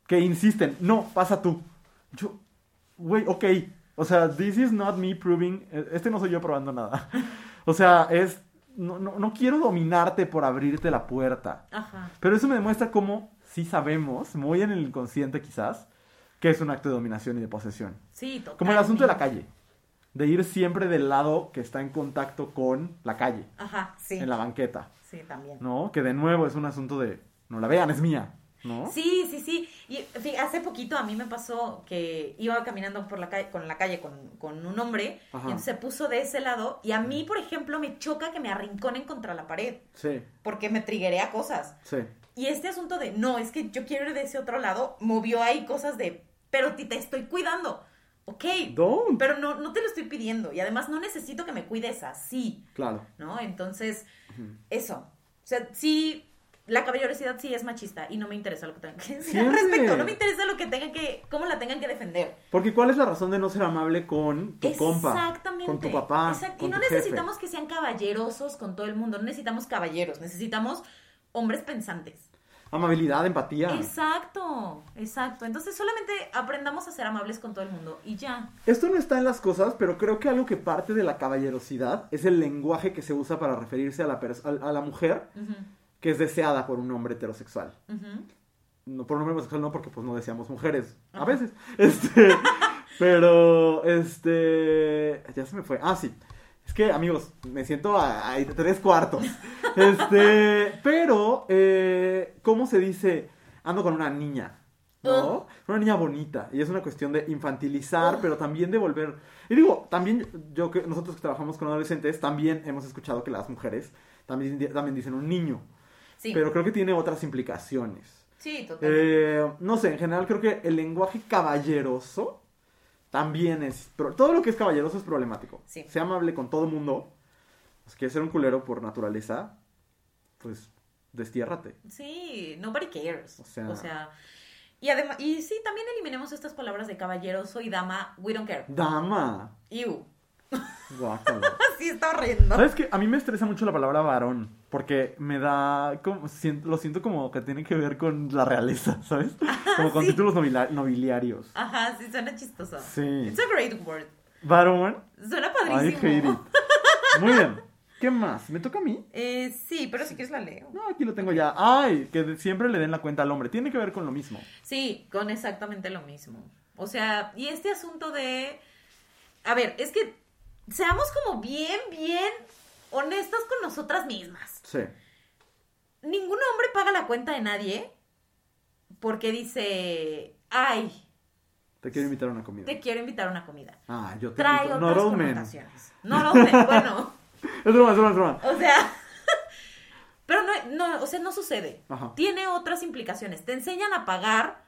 que insisten, no, pasa tú. Yo, güey, ok, O sea, this is not me proving. Este no soy yo probando nada. O sea, es. No, no, no quiero dominarte por abrirte la puerta. Ajá. Pero eso me demuestra cómo sí sabemos, muy en el inconsciente quizás, que es un acto de dominación y de posesión. Sí, totalmente. Como el asunto de la calle. De ir siempre del lado que está en contacto con la calle, Ajá, sí. en la banqueta. Sí, también. ¿No? Que de nuevo es un asunto de. No la vean, es mía. ¿No? Sí, sí, sí. Y hace poquito a mí me pasó que iba caminando por la calle, con la calle con, con un hombre Ajá. y se puso de ese lado y a mí, por ejemplo, me choca que me arrinconen contra la pared Sí, porque me triguea cosas. sí. Y este asunto de, no, es que yo quiero ir de ese otro lado, movió ahí cosas de, pero te estoy cuidando. Ok, Don't. pero no, no te lo estoy pidiendo y además no necesito que me cuides así, Claro. ¿no? Entonces, eso. O sea, sí, la caballerosidad sí es machista y no me interesa lo que tengan que decir al respecto. No me interesa lo que tengan que, cómo la tengan que defender. Porque ¿cuál es la razón de no ser amable con tu compa? Exactamente. Con tu papá. Exacto. con Y no tu jefe? necesitamos que sean caballerosos con todo el mundo. No necesitamos caballeros. Necesitamos hombres pensantes. Amabilidad, empatía. Exacto, exacto. Entonces solamente aprendamos a ser amables con todo el mundo y ya. Esto no está en las cosas, pero creo que algo que parte de la caballerosidad es el lenguaje que se usa para referirse a la, a, la mujer que es deseada por un hombre heterosexual. No, por un hombre homosexual no, porque pues no deseamos mujeres. A veces. Este. pero, este. Ya se me fue. Ah, sí. Es que, amigos, me siento a, a tres cuartos. Este. Pero, eh, ¿cómo se dice? Ando con una niña. ¿No? Una niña bonita. Y es una cuestión de infantilizar, Ugh. pero también de volver. Y digo, también, yo que nosotros que trabajamos con adolescentes, también hemos escuchado que las mujeres también, también dicen un niño. Sí, Pero creo que tiene otras implicaciones. sí, totalmente. Eh, no sé, en general creo que el lenguaje caballeroso también es... Todo lo que es caballeroso es problemático. Sí. Sea amable con todo mundo. Si quieres ser un culero por naturaleza, pues destiérrate. Sí, nobody cares. O sea- o sea y además, y sí, también eliminemos estas palabras de caballeroso y dama, we don't care. Dama. Ew. Guácala. Sí, está horrendo. ¿Sabes qué? A mí me estresa mucho la palabra varón. Porque me da. Como, siento- lo siento como que tiene que ver con la realeza, ¿sabes? Como con sí. títulos nobiliarios. Ajá, sí, suena chistoso. Sí. It's a great word. Varón. Suena I hate padrísimo. it. Muy bien. ¿Qué más? ¿Me toca a mí? Eh, sí, pero si quieres la leo. No, aquí lo tengo ya. Ay, que siempre le den la cuenta al hombre. Tiene que ver con lo mismo. Sí, con exactamente lo mismo. O sea, y este asunto de... A ver, es que seamos como bien, bien honestas con nosotras mismas. Sí. Ningún hombre paga la cuenta de nadie porque dice, ay, Te quiero invitar a una comida. te quiero invitar a una comida. Ah, yo te Trae invito. otras connotaciones. No, men, bueno, Es broma, es broma, es broma. o sea... Pero no, no, o sea, no sucede. Ajá. Tiene otras implicaciones. Te enseñan a pagar.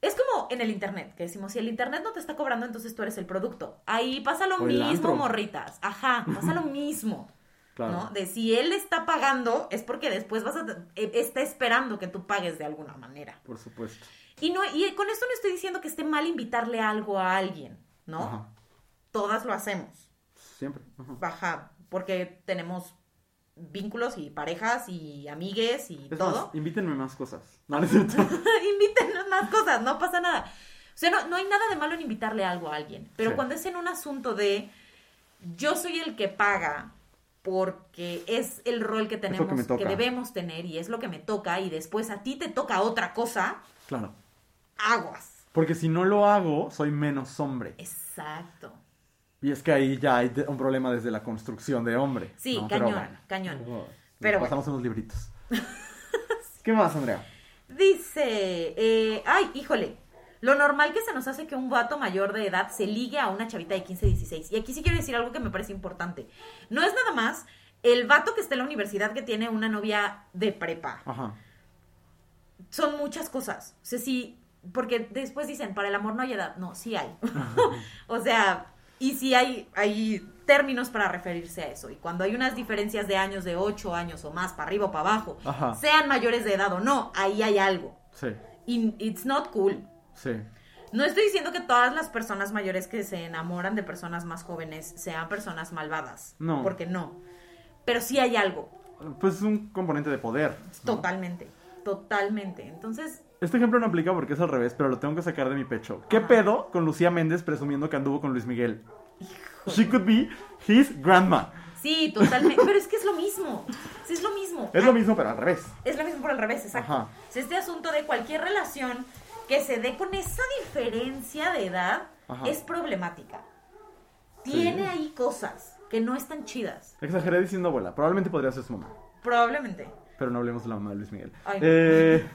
Es como en el internet, que decimos, si el internet no te está cobrando, entonces tú eres el producto. Ahí pasa lo O mismo, morritas. Ajá, pasa lo mismo. Claro. ¿no? De si él está pagando, es porque después vas a eh, está esperando que tú pagues de alguna manera. Por supuesto. Y no y con esto no estoy diciendo que esté mal invitarle algo a alguien, ¿no? Ajá. Todas lo hacemos. Siempre. Ajá. Ajá, porque tenemos vínculos y parejas y amigues y Es todo. más, invítenme más cosas. No. Invítenos más cosas, no pasa nada. O sea, no, no hay nada de malo en invitarle algo a alguien. Pero Sí. cuando es en un asunto de yo soy el que paga porque es el rol que tenemos, que debemos tener y es lo que me toca y después a ti te toca otra cosa, Claro. aguas. Porque si no lo hago, soy menos hombre. Exacto. Y es que ahí ya hay un problema desde la construcción de hombre. Sí, ¿no? Pero cañón, bueno. cañón. Luego Pero pasamos unos libritos. ¿Qué más, Andrea? Dice, eh, ay, híjole, lo normal que se nos hace que un vato mayor de edad se ligue a una chavita de 15, 16. Y aquí sí quiero decir algo que me parece importante. No es nada más el vato que está en la universidad que tiene una novia de prepa. Ajá. Son muchas cosas. O sea, sí, porque después dicen, para el amor no hay edad. No, sí hay. o sea, y sí hay, hay términos para referirse a eso. Y cuando hay unas diferencias de años, de 8 años o más, para arriba o para abajo, Ajá. sean mayores de edad o no, ahí hay algo. Sí, Y it's not cool. sí. No estoy diciendo que todas las personas mayores que se enamoran de personas más jóvenes sean personas malvadas. No. Porque no. Pero sí hay algo. Pues es un componente de poder. ¿no? Totalmente. Totalmente. Entonces, Este ejemplo no aplica porque es al revés, pero lo tengo que sacar de mi pecho. ¿Qué pedo con Lucía Méndez presumiendo que anduvo con Luis Miguel? She could be his grandma. sí, totalmente. Pero es que es lo mismo. Sí, es lo mismo. Es lo mismo, pero al revés. Es lo mismo por al revés, exacto. Ajá. Este asunto de cualquier relación que se dé con esa diferencia de edad Ajá. es problemática. Tiene Sí. ahí cosas que no están chidas. Exageré diciendo abuela. Probablemente podría ser su mamá. Probablemente. Pero no hablemos de la mamá de Luis Miguel. Ay. Eh,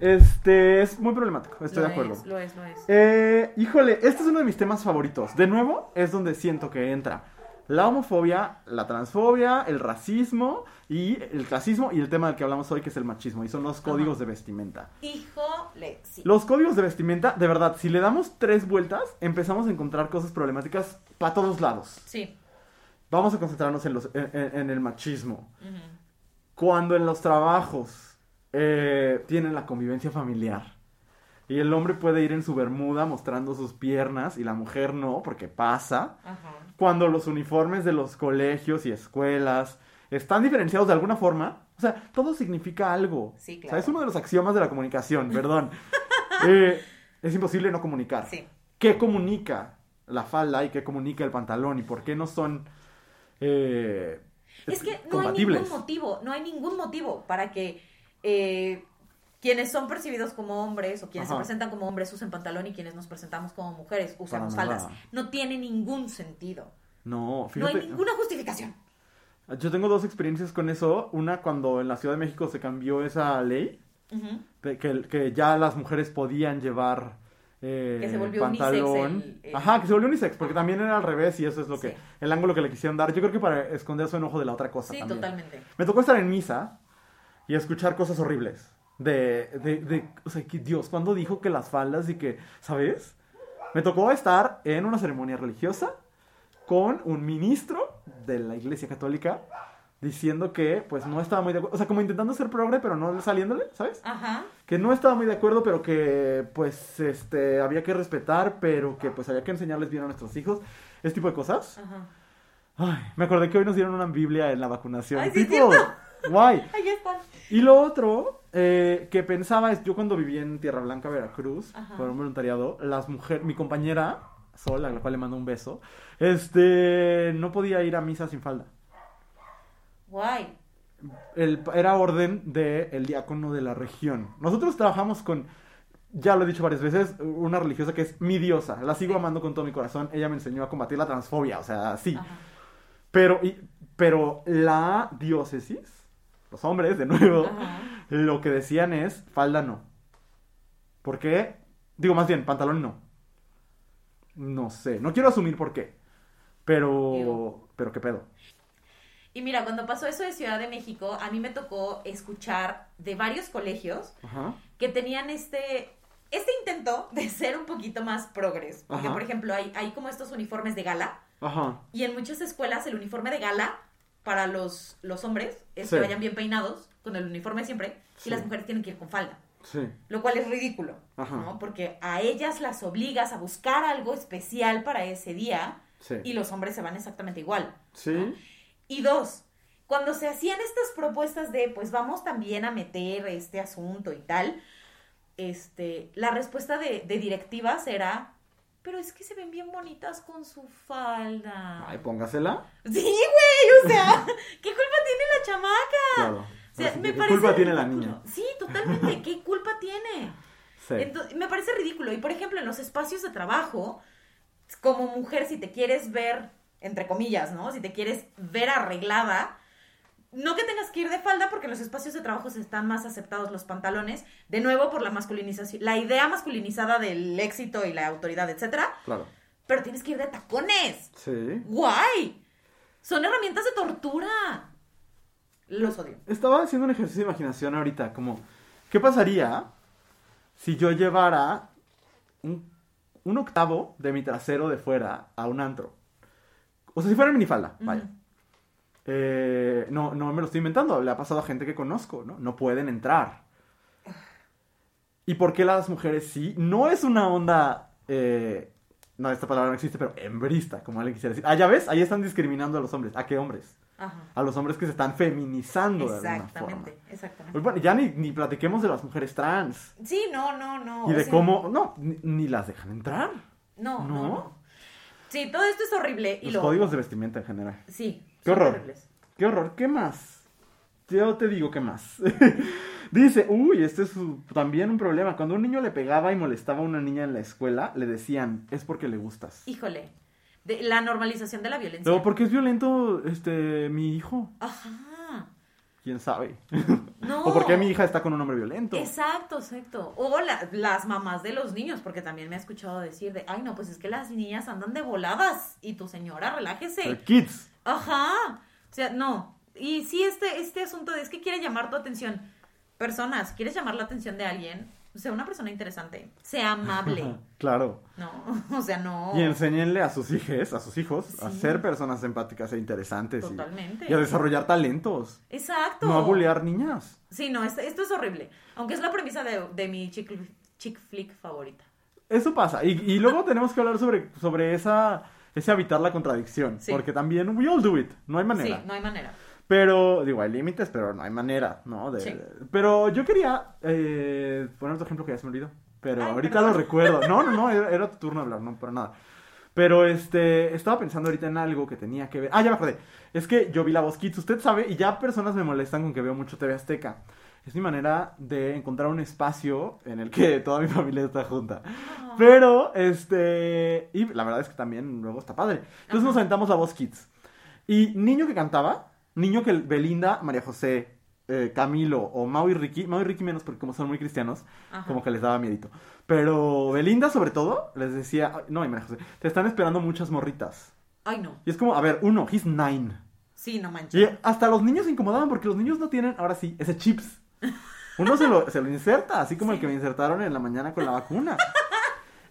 este es muy problemático, estoy Lo de acuerdo. Es, lo es, lo es. Eh, híjole, este es uno de mis temas favoritos. De nuevo, es donde siento que entra la homofobia, la transfobia, el racismo y el clasismo y el tema del que hablamos hoy que es el machismo y son los códigos de vestimenta. Híjole, sí. Los códigos de vestimenta, de verdad, si le damos tres vueltas, empezamos a encontrar cosas problemáticas para todos lados. Sí. Vamos a concentrarnos en, los, en, en- en el machismo. Cuando en los trabajos eh, tienen la convivencia familiar y el hombre puede ir en su bermuda mostrando sus piernas y la mujer no, porque pasa. Ajá. Cuando los uniformes de los colegios y escuelas están diferenciados de alguna forma, o sea, todo significa algo. Sí, O sea, claro. es uno de los axiomas de la comunicación, perdón. Eh, es imposible no comunicar. Sí. ¿Qué comunica la falda y qué comunica el pantalón y por qué no son eh, Es que no hay ningún motivo, no hay ningún motivo para que eh, quienes son percibidos como hombres o quienes Ajá. se presentan como hombres usen pantalón y quienes nos presentamos como mujeres usamos Para nada. faldas. No tiene ningún sentido. No, No fíjate. hay ninguna justificación. Yo tengo dos experiencias con eso. Una cuando en la Ciudad de México se cambió esa ley, Ujú. de que, que ya las mujeres podían llevar eh, Que se volvió pantalón. unisex el- el- Ajá, que se volvió unisex, porque también era al revés y eso es lo que, Sí. el ángulo que le quisieron dar. Yo creo que para esconder su enojo de la otra cosa Sí, también. totalmente. Me tocó estar en misa y escuchar cosas horribles. De, de, de, o sea, que Dios, cuando dijo que las faldas y que, ¿sabes? Me tocó estar en una ceremonia religiosa con un ministro de la Iglesia Católica diciendo que, pues, no estaba muy de acuerdo. O sea, como intentando ser progre, pero no saliéndole, ¿sabes? Ajá. Que no estaba muy de acuerdo, pero que, pues, este, había que respetar, pero que, pues, había que enseñarles bien a nuestros hijos. Ese tipo de cosas. Ajá. Ay, me acordé que hoy nos dieron una Biblia en la vacunación. Ay, sí, tipo, guay. Ahí están. Y lo otro eh, que pensaba es, yo cuando viví en Tierra Blanca, Veracruz, Ajá. por un voluntariado, las mujeres, mi compañera, Sol, a la cual le mando un beso, este, no podía ir a misa sin falda. Guay. El, era orden del diácono de la región. Nosotros trabajamos con, ya lo he dicho varias veces, una religiosa que es mi diosa. La sigo amando con todo mi corazón. Ella me enseñó a combatir la transfobia, o sea, sí. Ajá. Pero, y- pero la diócesis, los hombres, de nuevo, Ajá. lo que decían es falda no. ¿Por qué? Digo, más bien, pantalón no. No sé, no quiero asumir por qué. Pero, Digo. pero qué pedo. Y mira, cuando pasó eso de Ciudad de México, a mí me tocó escuchar de varios colegios Ajá. que tenían este, este intento de ser un poquito más progres. Porque, Ajá. por ejemplo, hay, hay como estos uniformes de gala. Ajá. Y en muchas escuelas el uniforme de gala para los, los hombres es Sí. que vayan bien peinados, con el uniforme siempre, Sí. y las mujeres tienen que ir con falda. Sí. Lo cual es ridículo, Ajá. ¿no? Porque a ellas las obligas a buscar algo especial para ese día Sí. y los hombres se van exactamente igual. Sí. Y dos, cuando se hacían estas propuestas de, pues vamos también a meter este asunto y tal, este, la respuesta de, de directivas era, pero es que se ven bien bonitas con su falda. Ay, póngasela. Sí, güey, o sea, ¿qué culpa tiene la chamaca? Claro. O sea, Así me que, ¿Qué parece culpa tiene la niña? Sí, totalmente, ¿qué culpa tiene? Sí. Entonces, me parece ridículo. Y por ejemplo, en los espacios de trabajo, como mujer, si te quieres ver, entre comillas, ¿no? Si te quieres ver arreglada, no que tengas que ir de falda, porque en los espacios de trabajo se están más aceptados los pantalones, de nuevo por la masculinización, la idea masculinizada del éxito y la autoridad, etcétera. Claro. Pero tienes que ir de tacones. Sí. ¡Guay! Son herramientas de tortura. Los odio. Estaba haciendo un ejercicio de imaginación ahorita, como, ¿qué pasaría si yo llevara un, un octavo de mi trasero de fuera a un antro? O sea, si fuera minifalda, vaya. Eh, no, no me lo estoy inventando, le ha pasado a gente que conozco, ¿no? No pueden entrar. ¿Y por qué las mujeres sí? No es una onda... eh, no, esta palabra no existe, pero hembrista, como alguien quisiera decir. Ah, ya ves, ahí están discriminando a los hombres. ¿A qué hombres? Ajá. A los hombres que se están feminizando de alguna forma. Exactamente, exactamente. Pues bueno, ya ni, ni platiquemos de las mujeres trans. Sí, no, no, no. y o de sea, cómo. No, ni, ni las dejan entrar. No, no, ¿No? no. Sí, todo esto es horrible. Y Los lo... códigos de vestimenta en general. Sí. Qué horror. horribles. Qué horror, ¿qué más? Yo te digo qué más. Dice, uy, este es su- también un problema. Cuando un niño le pegaba y molestaba a una niña en la escuela, le decían, es porque le gustas. Híjole. De, la normalización de la violencia. Luego, ¿por qué es violento este mi hijo? Ajá. ¿Quién sabe? No. ¿O por qué mi hija está con un hombre violento? Exacto, exacto. O la- las mamás de los niños, porque también me he escuchado decir de, ay, no, pues es que las niñas andan de voladas y tu señora, relájese. Eh, Kids. Ajá. O sea, no. Y sí, este, este asunto de es que quiere llamar tu atención. Personas, quieres llamar la atención de alguien, sea una persona interesante, sea amable. Claro. No, o sea, no. Y enséñenle a sus hijos, a sus hijos, a ser personas empáticas e interesantes. y- Totalmente. Y, a desarrollar talentos. Exacto. No a bulear niñas. Sí, no, esto, esto es horrible. Aunque es la premisa de, de mi chick, chick flick favorita. Eso pasa. Y, y luego tenemos que hablar sobre, sobre esa, ese evitar la contradicción. Sí. Porque también, we all do it. No hay manera. Sí, no hay manera. Pero, digo, hay límites, pero no hay manera, ¿no? De- Sí. Pero yo quería eh, poner otro ejemplo que ya se me olvidó. Pero Ay, ahorita perdón. lo recuerdo. No, no, no, era, era tu turno hablar, no, para nada. Pero este, estaba pensando ahorita en algo que tenía que ver. Ah, ya me acordé. Es que yo vi la voz Kids, usted sabe, y ya personas me molestan con que veo mucho TV Azteca. Es mi manera de encontrar un espacio en el que toda mi familia está junta. Pero, este, y la verdad es que también luego está padre. Entonces Ajá. nos aventamos la voz Kids. Y niño que cantaba, niño que Belinda, María José, eh, Camilo o Mau y Ricky, Mau y Ricky menos porque como son muy cristianos, Ajá. como que les daba miedito. Pero Belinda sobre todo les decía, "Ay, no, y María José, te están esperando muchas morritas. Ay, no. Y es como, a ver, uno, he's nine. Sí, no manches. Y hasta los niños se incomodaban porque los niños no tienen, ahora sí, ese chips. Uno se lo, se lo inserta, así como el que me insertaron en la mañana con la vacuna.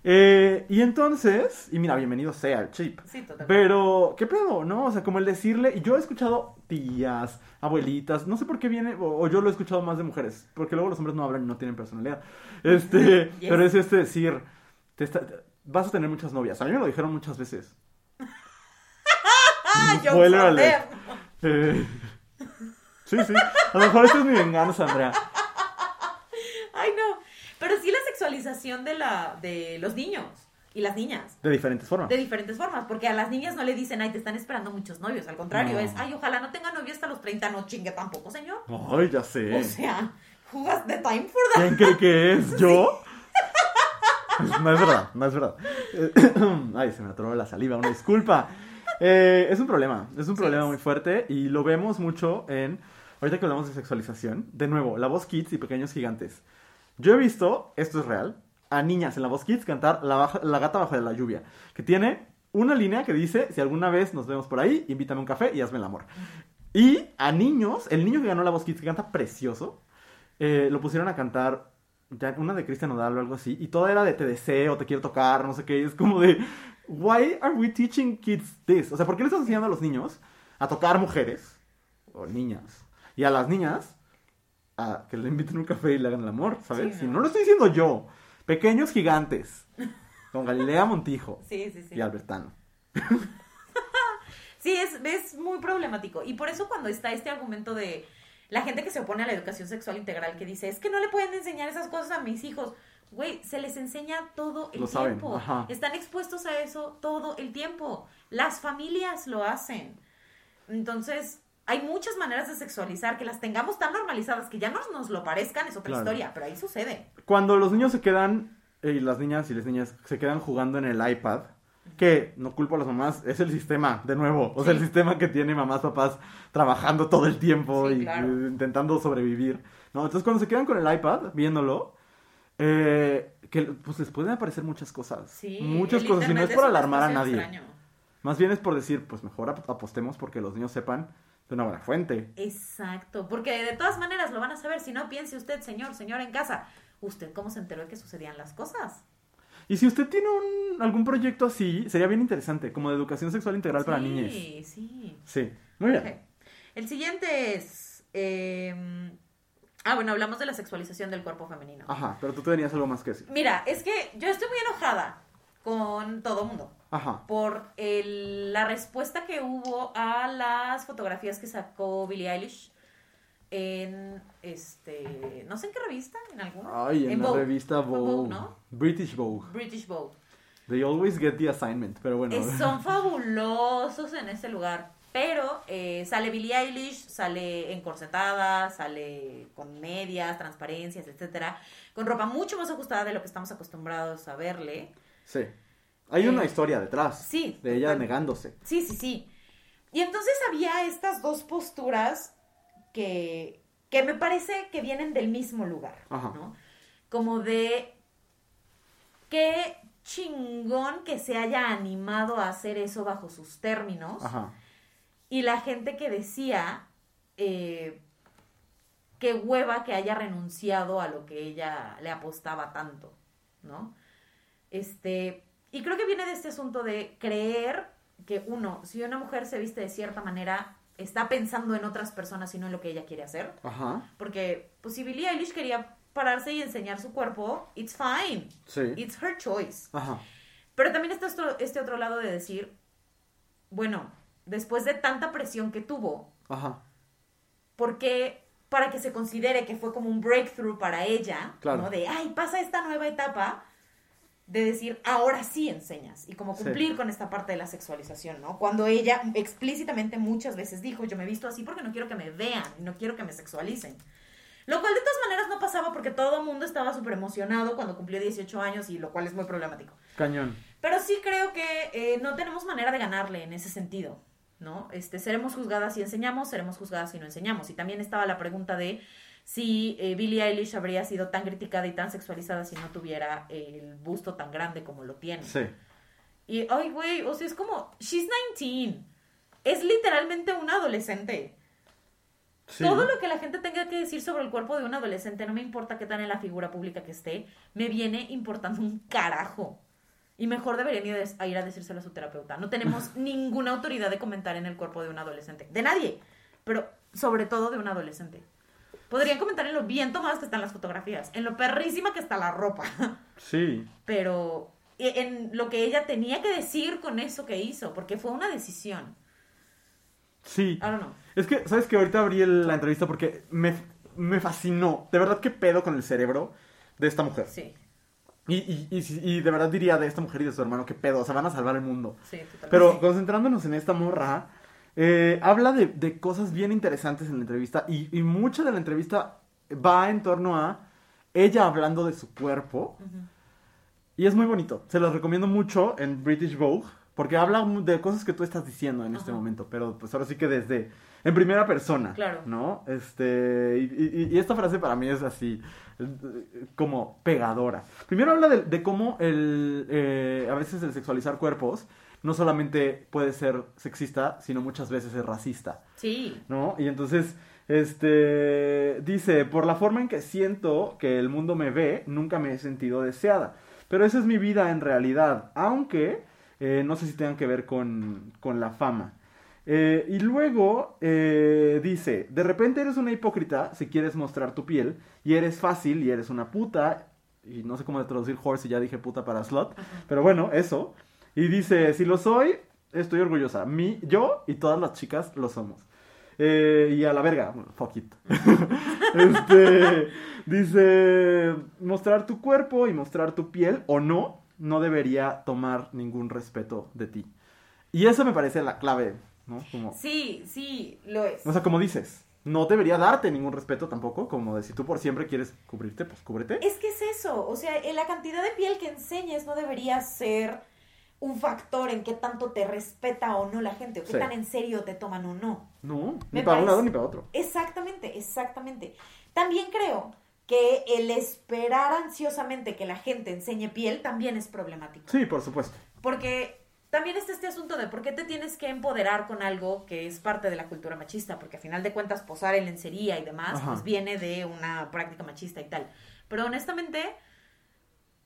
Eh, y entonces, y mira, bienvenido sea el chip. Sí, totalmente. Pero, ¿qué pedo? ¿No? O sea, como el decirle, y yo he escuchado tías, abuelitas, no sé por qué viene, o, o yo lo he escuchado más de mujeres, porque luego los hombres no hablan y no tienen personalidad. Este, Yes. pero es este decir, te está- te- vas a tener muchas novias. A mí me lo dijeron muchas veces. ¡Ah, yo! Eh, sí, sí. A lo mejor esta es mi venganza, Andrea. Ay, no. Pero sí la sexualización de, la, de los niños y las niñas. De diferentes formas. De diferentes formas, porque a las niñas no le dicen, ay, te están esperando muchos novios. Al contrario, No. es, ay, ojalá no tenga novio hasta los 30. No chingue tampoco, señor. Ay, ya sé. O sea, has the time for that? ¿Quién cree que es? ¿Yo? No es verdad, no es verdad. Ay, se me atoró la saliva, una disculpa. Eh, es un problema, es un Sí problema es. muy fuerte y lo vemos mucho en, ahorita que hablamos de sexualización, de nuevo, la voz Kids y Pequeños Gigantes. Yo he visto, esto es real, a niñas en la voz Kids cantar La, Baja- la gata bajo de la lluvia, que tiene una línea que dice, si alguna vez nos vemos por ahí, invítame un café y hazme el amor. Y a niños, el niño que ganó la voz Kids, que canta precioso, eh, lo pusieron a cantar ya, una de Cristian Nodal o algo así, y toda era de te deseo, te quiero tocar, no sé qué, es como de, why are we teaching kids this? O sea, ¿por qué le estás enseñando a los niños a tocar mujeres o niñas? Y a las niñas a que le inviten un café y le hagan el amor, ¿sabes? Sí, Si no. no lo estoy diciendo yo, pequeños gigantes, con Galilea Montijo Sí, sí, sí. y Albertano. Sí, es, es muy problemático. Y por eso cuando está este argumento de la gente que se opone a la educación sexual integral, que dice, es que no le pueden enseñar esas cosas a mis hijos. Güey, se les enseña todo el Lo saben, tiempo. ajá. Están expuestos a eso todo el tiempo. Las familias lo hacen. Entonces, hay muchas maneras de sexualizar que las tengamos tan normalizadas que ya no nos lo parezcan, es otra Claro. historia, pero ahí sucede. Cuando los niños se quedan, eh, y las niñas y las niñas se quedan jugando en el iPad, que no culpo a las mamás, es el sistema, de nuevo, o sea, Sí. el sistema que tiene mamás, papás trabajando todo el tiempo Sí, y claro. intentando sobrevivir, ¿no? Entonces cuando se quedan con el iPad viéndolo, eh, que pues les pueden aparecer muchas cosas, Sí, muchas cosas, y no es por alarmar a nadie, extraño. más bien es por decir, pues mejor ap- apostemos porque los niños sepan de una buena fuente. Exacto, porque de todas maneras lo van a saber. Si no, piense usted, señor, señora en casa, ¿usted cómo se enteró de que sucedían las cosas? Y si usted tiene un, algún proyecto así, sería bien interesante, como de educación sexual integral para niñas. Sí, sí. Sí, muy bien. El siguiente es... eh, Ah, bueno, hablamos de la sexualización del cuerpo femenino. Ajá, pero tú tenías algo más que decir. Mira, es que yo estoy muy enojada con todo mundo. Ajá. por el- la respuesta que hubo a las fotografías que sacó Billie Eilish en este no sé en qué revista en alguna Ay, en, la Vogue. revista Vogue. ¿no? British Vogue. British Vogue They always get the assignment, pero bueno. Eh, son fabulosos en ese lugar pero eh, sale Billie Eilish sale encorsetada sale con medias transparencias etcétera con ropa mucho más ajustada de lo que estamos acostumbrados a verle Sí. Hay Eh, una historia detrás. sí, De ella total. negándose. Sí, sí, sí. Y entonces había estas dos posturas que, que me parece que vienen del mismo lugar, Ajá. ¿no? Como de qué chingón que se haya animado a hacer eso bajo sus términos. Ajá. Y la gente que decía eh, qué hueva que haya renunciado a lo que ella le apostaba tanto, ¿no? Este, y creo que viene de este asunto de creer que uno, si una mujer se viste de cierta manera, está pensando en otras personas y no en lo que ella quiere hacer. Ajá. Porque, pues, si Billie Eilish quería pararse y enseñar su cuerpo, it's fine. Sí. It's her choice. Ajá. Pero también está esto- este otro lado de decir, bueno, después de tanta presión que tuvo, Ajá. ¿por qué para que se considere que fue como un breakthrough para ella, Claro. ¿no? De, ay, pasa esta nueva etapa, de decir, ahora sí enseñas, y como Sí. cumplir con esta parte de la sexualización, ¿no? Cuando ella explícitamente muchas veces dijo, yo me he visto así porque no quiero que me vean, y no quiero que me sexualicen. Lo cual de todas maneras no pasaba porque todo el mundo estaba súper emocionado cuando cumplió 18 años, y lo cual es muy problemático. Cañón. Pero sí creo que eh, no tenemos manera de ganarle en ese sentido, ¿no? Este, seremos juzgadas si enseñamos, seremos juzgadas si no enseñamos. Y también estaba la pregunta de si eh, Billie Eilish habría sido tan criticada y tan sexualizada si no tuviera el busto tan grande como lo tiene. Sí. Y, ay, güey, o sea, es como, she's 19. Es literalmente una adolescente. Sí. Todo lo que la gente tenga que decir sobre el cuerpo de un adolescente, no me importa qué tan en la figura pública que esté, me viene importando un carajo. Y mejor deberían ir a ir a decírselo a su terapeuta. No tenemos ninguna autoridad de comentar en el cuerpo de un adolescente. De nadie. Pero sobre todo de un adolescente. Podrían comentar en lo bien tomadas que están las fotografías. En lo perrísima que está la ropa. Sí. Pero e- en lo que ella tenía que decir con eso que hizo. Porque fue una decisión. Sí. I don't know. Es que, ¿sabes que Ahorita abrí el- la entrevista porque me, me fascinó. De verdad, qué pedo con el cerebro de esta mujer. Sí. Y, y, y, y de verdad diría de esta mujer y de su hermano, qué pedo. O sea, van a salvar el mundo. Sí, totalmente. Pero concentrándonos en esta morra, eh, habla de, de cosas bien interesantes en la entrevista. Y, y mucha de la entrevista va en torno a ella hablando de su cuerpo. Y es muy bonito. Se los recomiendo mucho en British Vogue. Porque habla de cosas que tú estás diciendo en este Ajá. momento. Pero pues ahora sí que desde. En primera persona. Claro. ¿No? Este. Y, y- y esta frase para mí es así. eh, Como pegadora. Primero habla de, de cómo el. eh, a veces el sexualizar cuerpos. No solamente puede ser sexista, sino muchas veces es racista. Sí. ¿no? Y entonces, este, dice, por la forma en que siento que el mundo me ve, nunca me he sentido deseada. Pero esa es mi vida en realidad, aunque eh, no sé si tengan que ver con, con la fama. Eh, y luego eh, dice, de repente eres una hipócrita si quieres mostrar tu piel, y eres fácil y eres una puta, y no sé cómo traducir horse y ya dije puta para slot, pero bueno, eso. Y dice, si lo soy, estoy orgullosa. Mi, yo y todas las chicas lo somos. Eh, y a la verga, fuck it. este, dice, mostrar tu cuerpo y mostrar tu piel o no, no debería tomar ningún respeto de ti. Y eso me parece la clave, ¿no? Como, Sí, sí, lo es. o sea, como dices, no debería darte ningún respeto tampoco, como de si tú por siempre quieres cubrirte, pues cúbrete. Es que es eso, o sea, en la cantidad de piel que enseñes no debería ser un factor en qué tanto te respeta o no la gente, o qué Sí. tan en serio te toman o no. No, ni para un lado ni para otro. Exactamente, exactamente. También creo que el esperar ansiosamente que la gente enseñe piel también es problemático. Sí, por supuesto. Porque también está este asunto de por qué te tienes que empoderar con algo que es parte de la cultura machista, porque a final de cuentas posar en lencería y demás, Ajá. pues viene de una práctica machista y tal. Pero honestamente,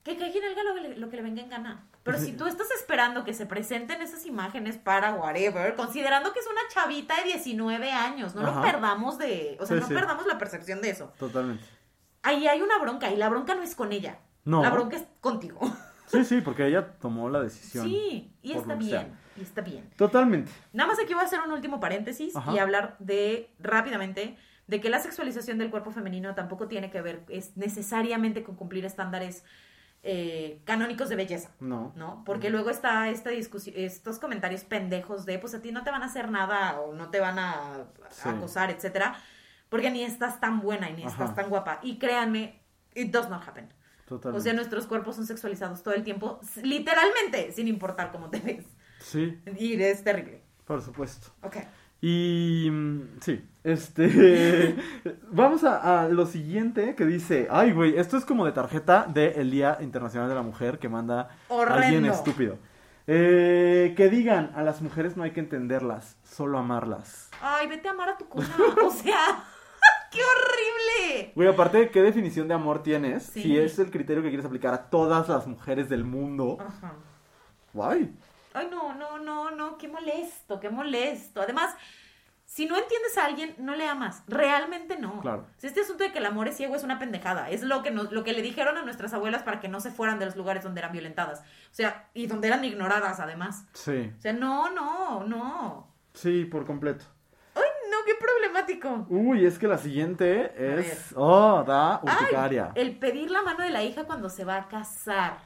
que cada quien haga que, lo que le venga en gana. Pero si tú estás esperando que se presenten esas imágenes para whatever, considerando que es una chavita de 19 años, no lo perdamos de, o sea, Sí, no sí. perdamos la percepción de eso. Totalmente. Ahí hay una bronca y la bronca no es con ella. No. La bronca es contigo. Sí, sí, porque ella tomó la decisión. Sí, y está bien, y está bien. Totalmente. Nada más aquí voy a hacer un último paréntesis Ajá. y hablar de, rápidamente, de que la sexualización del cuerpo femenino tampoco tiene que ver es necesariamente con cumplir estándares eh, canónicos de belleza. No. ¿no? Porque luego está esta discusión, estos comentarios pendejos de, pues a ti no te van a hacer nada o no te van a, Sí. acosar, etcétera, porque ni estás tan buena y ni estás tan guapa. Y créanme, it does not happen. Totalmente. O sea, nuestros cuerpos son sexualizados todo el tiempo, literalmente, sin importar cómo te ves. Sí, Y es terrible. por supuesto. Ok. Y mm, sí, este vamos a, a lo siguiente que dice, ay güey, esto es como de tarjeta del Día Internacional de la Mujer que manda Horrendo. alguien estúpido. Eh, que digan, a las mujeres no hay que entenderlas, solo amarlas. Ay, vete a amar a tu cuna. O sea, ¡qué horrible! Güey, aparte, ¿qué definición de amor tienes? Sí. Si es el criterio que quieres aplicar a todas las mujeres del mundo. Ajá. Guay. Ay, no, no, no, no, qué molesto, qué molesto. Además, si no entiendes a alguien, no le amas. Realmente no. Claro. Sea, Este asunto de que el amor es ciego es una pendejada. Es lo que, nos, lo que le dijeron a nuestras abuelas para que no se fueran de los lugares donde eran violentadas. O sea, y donde eran ignoradas, además. Sí, O sea, no, no, no. sí, por completo. Ay, no, qué problemático. Uy, es que la siguiente es... Oh, da Ay, urticaria. el pedir la mano de la hija cuando se va a casar.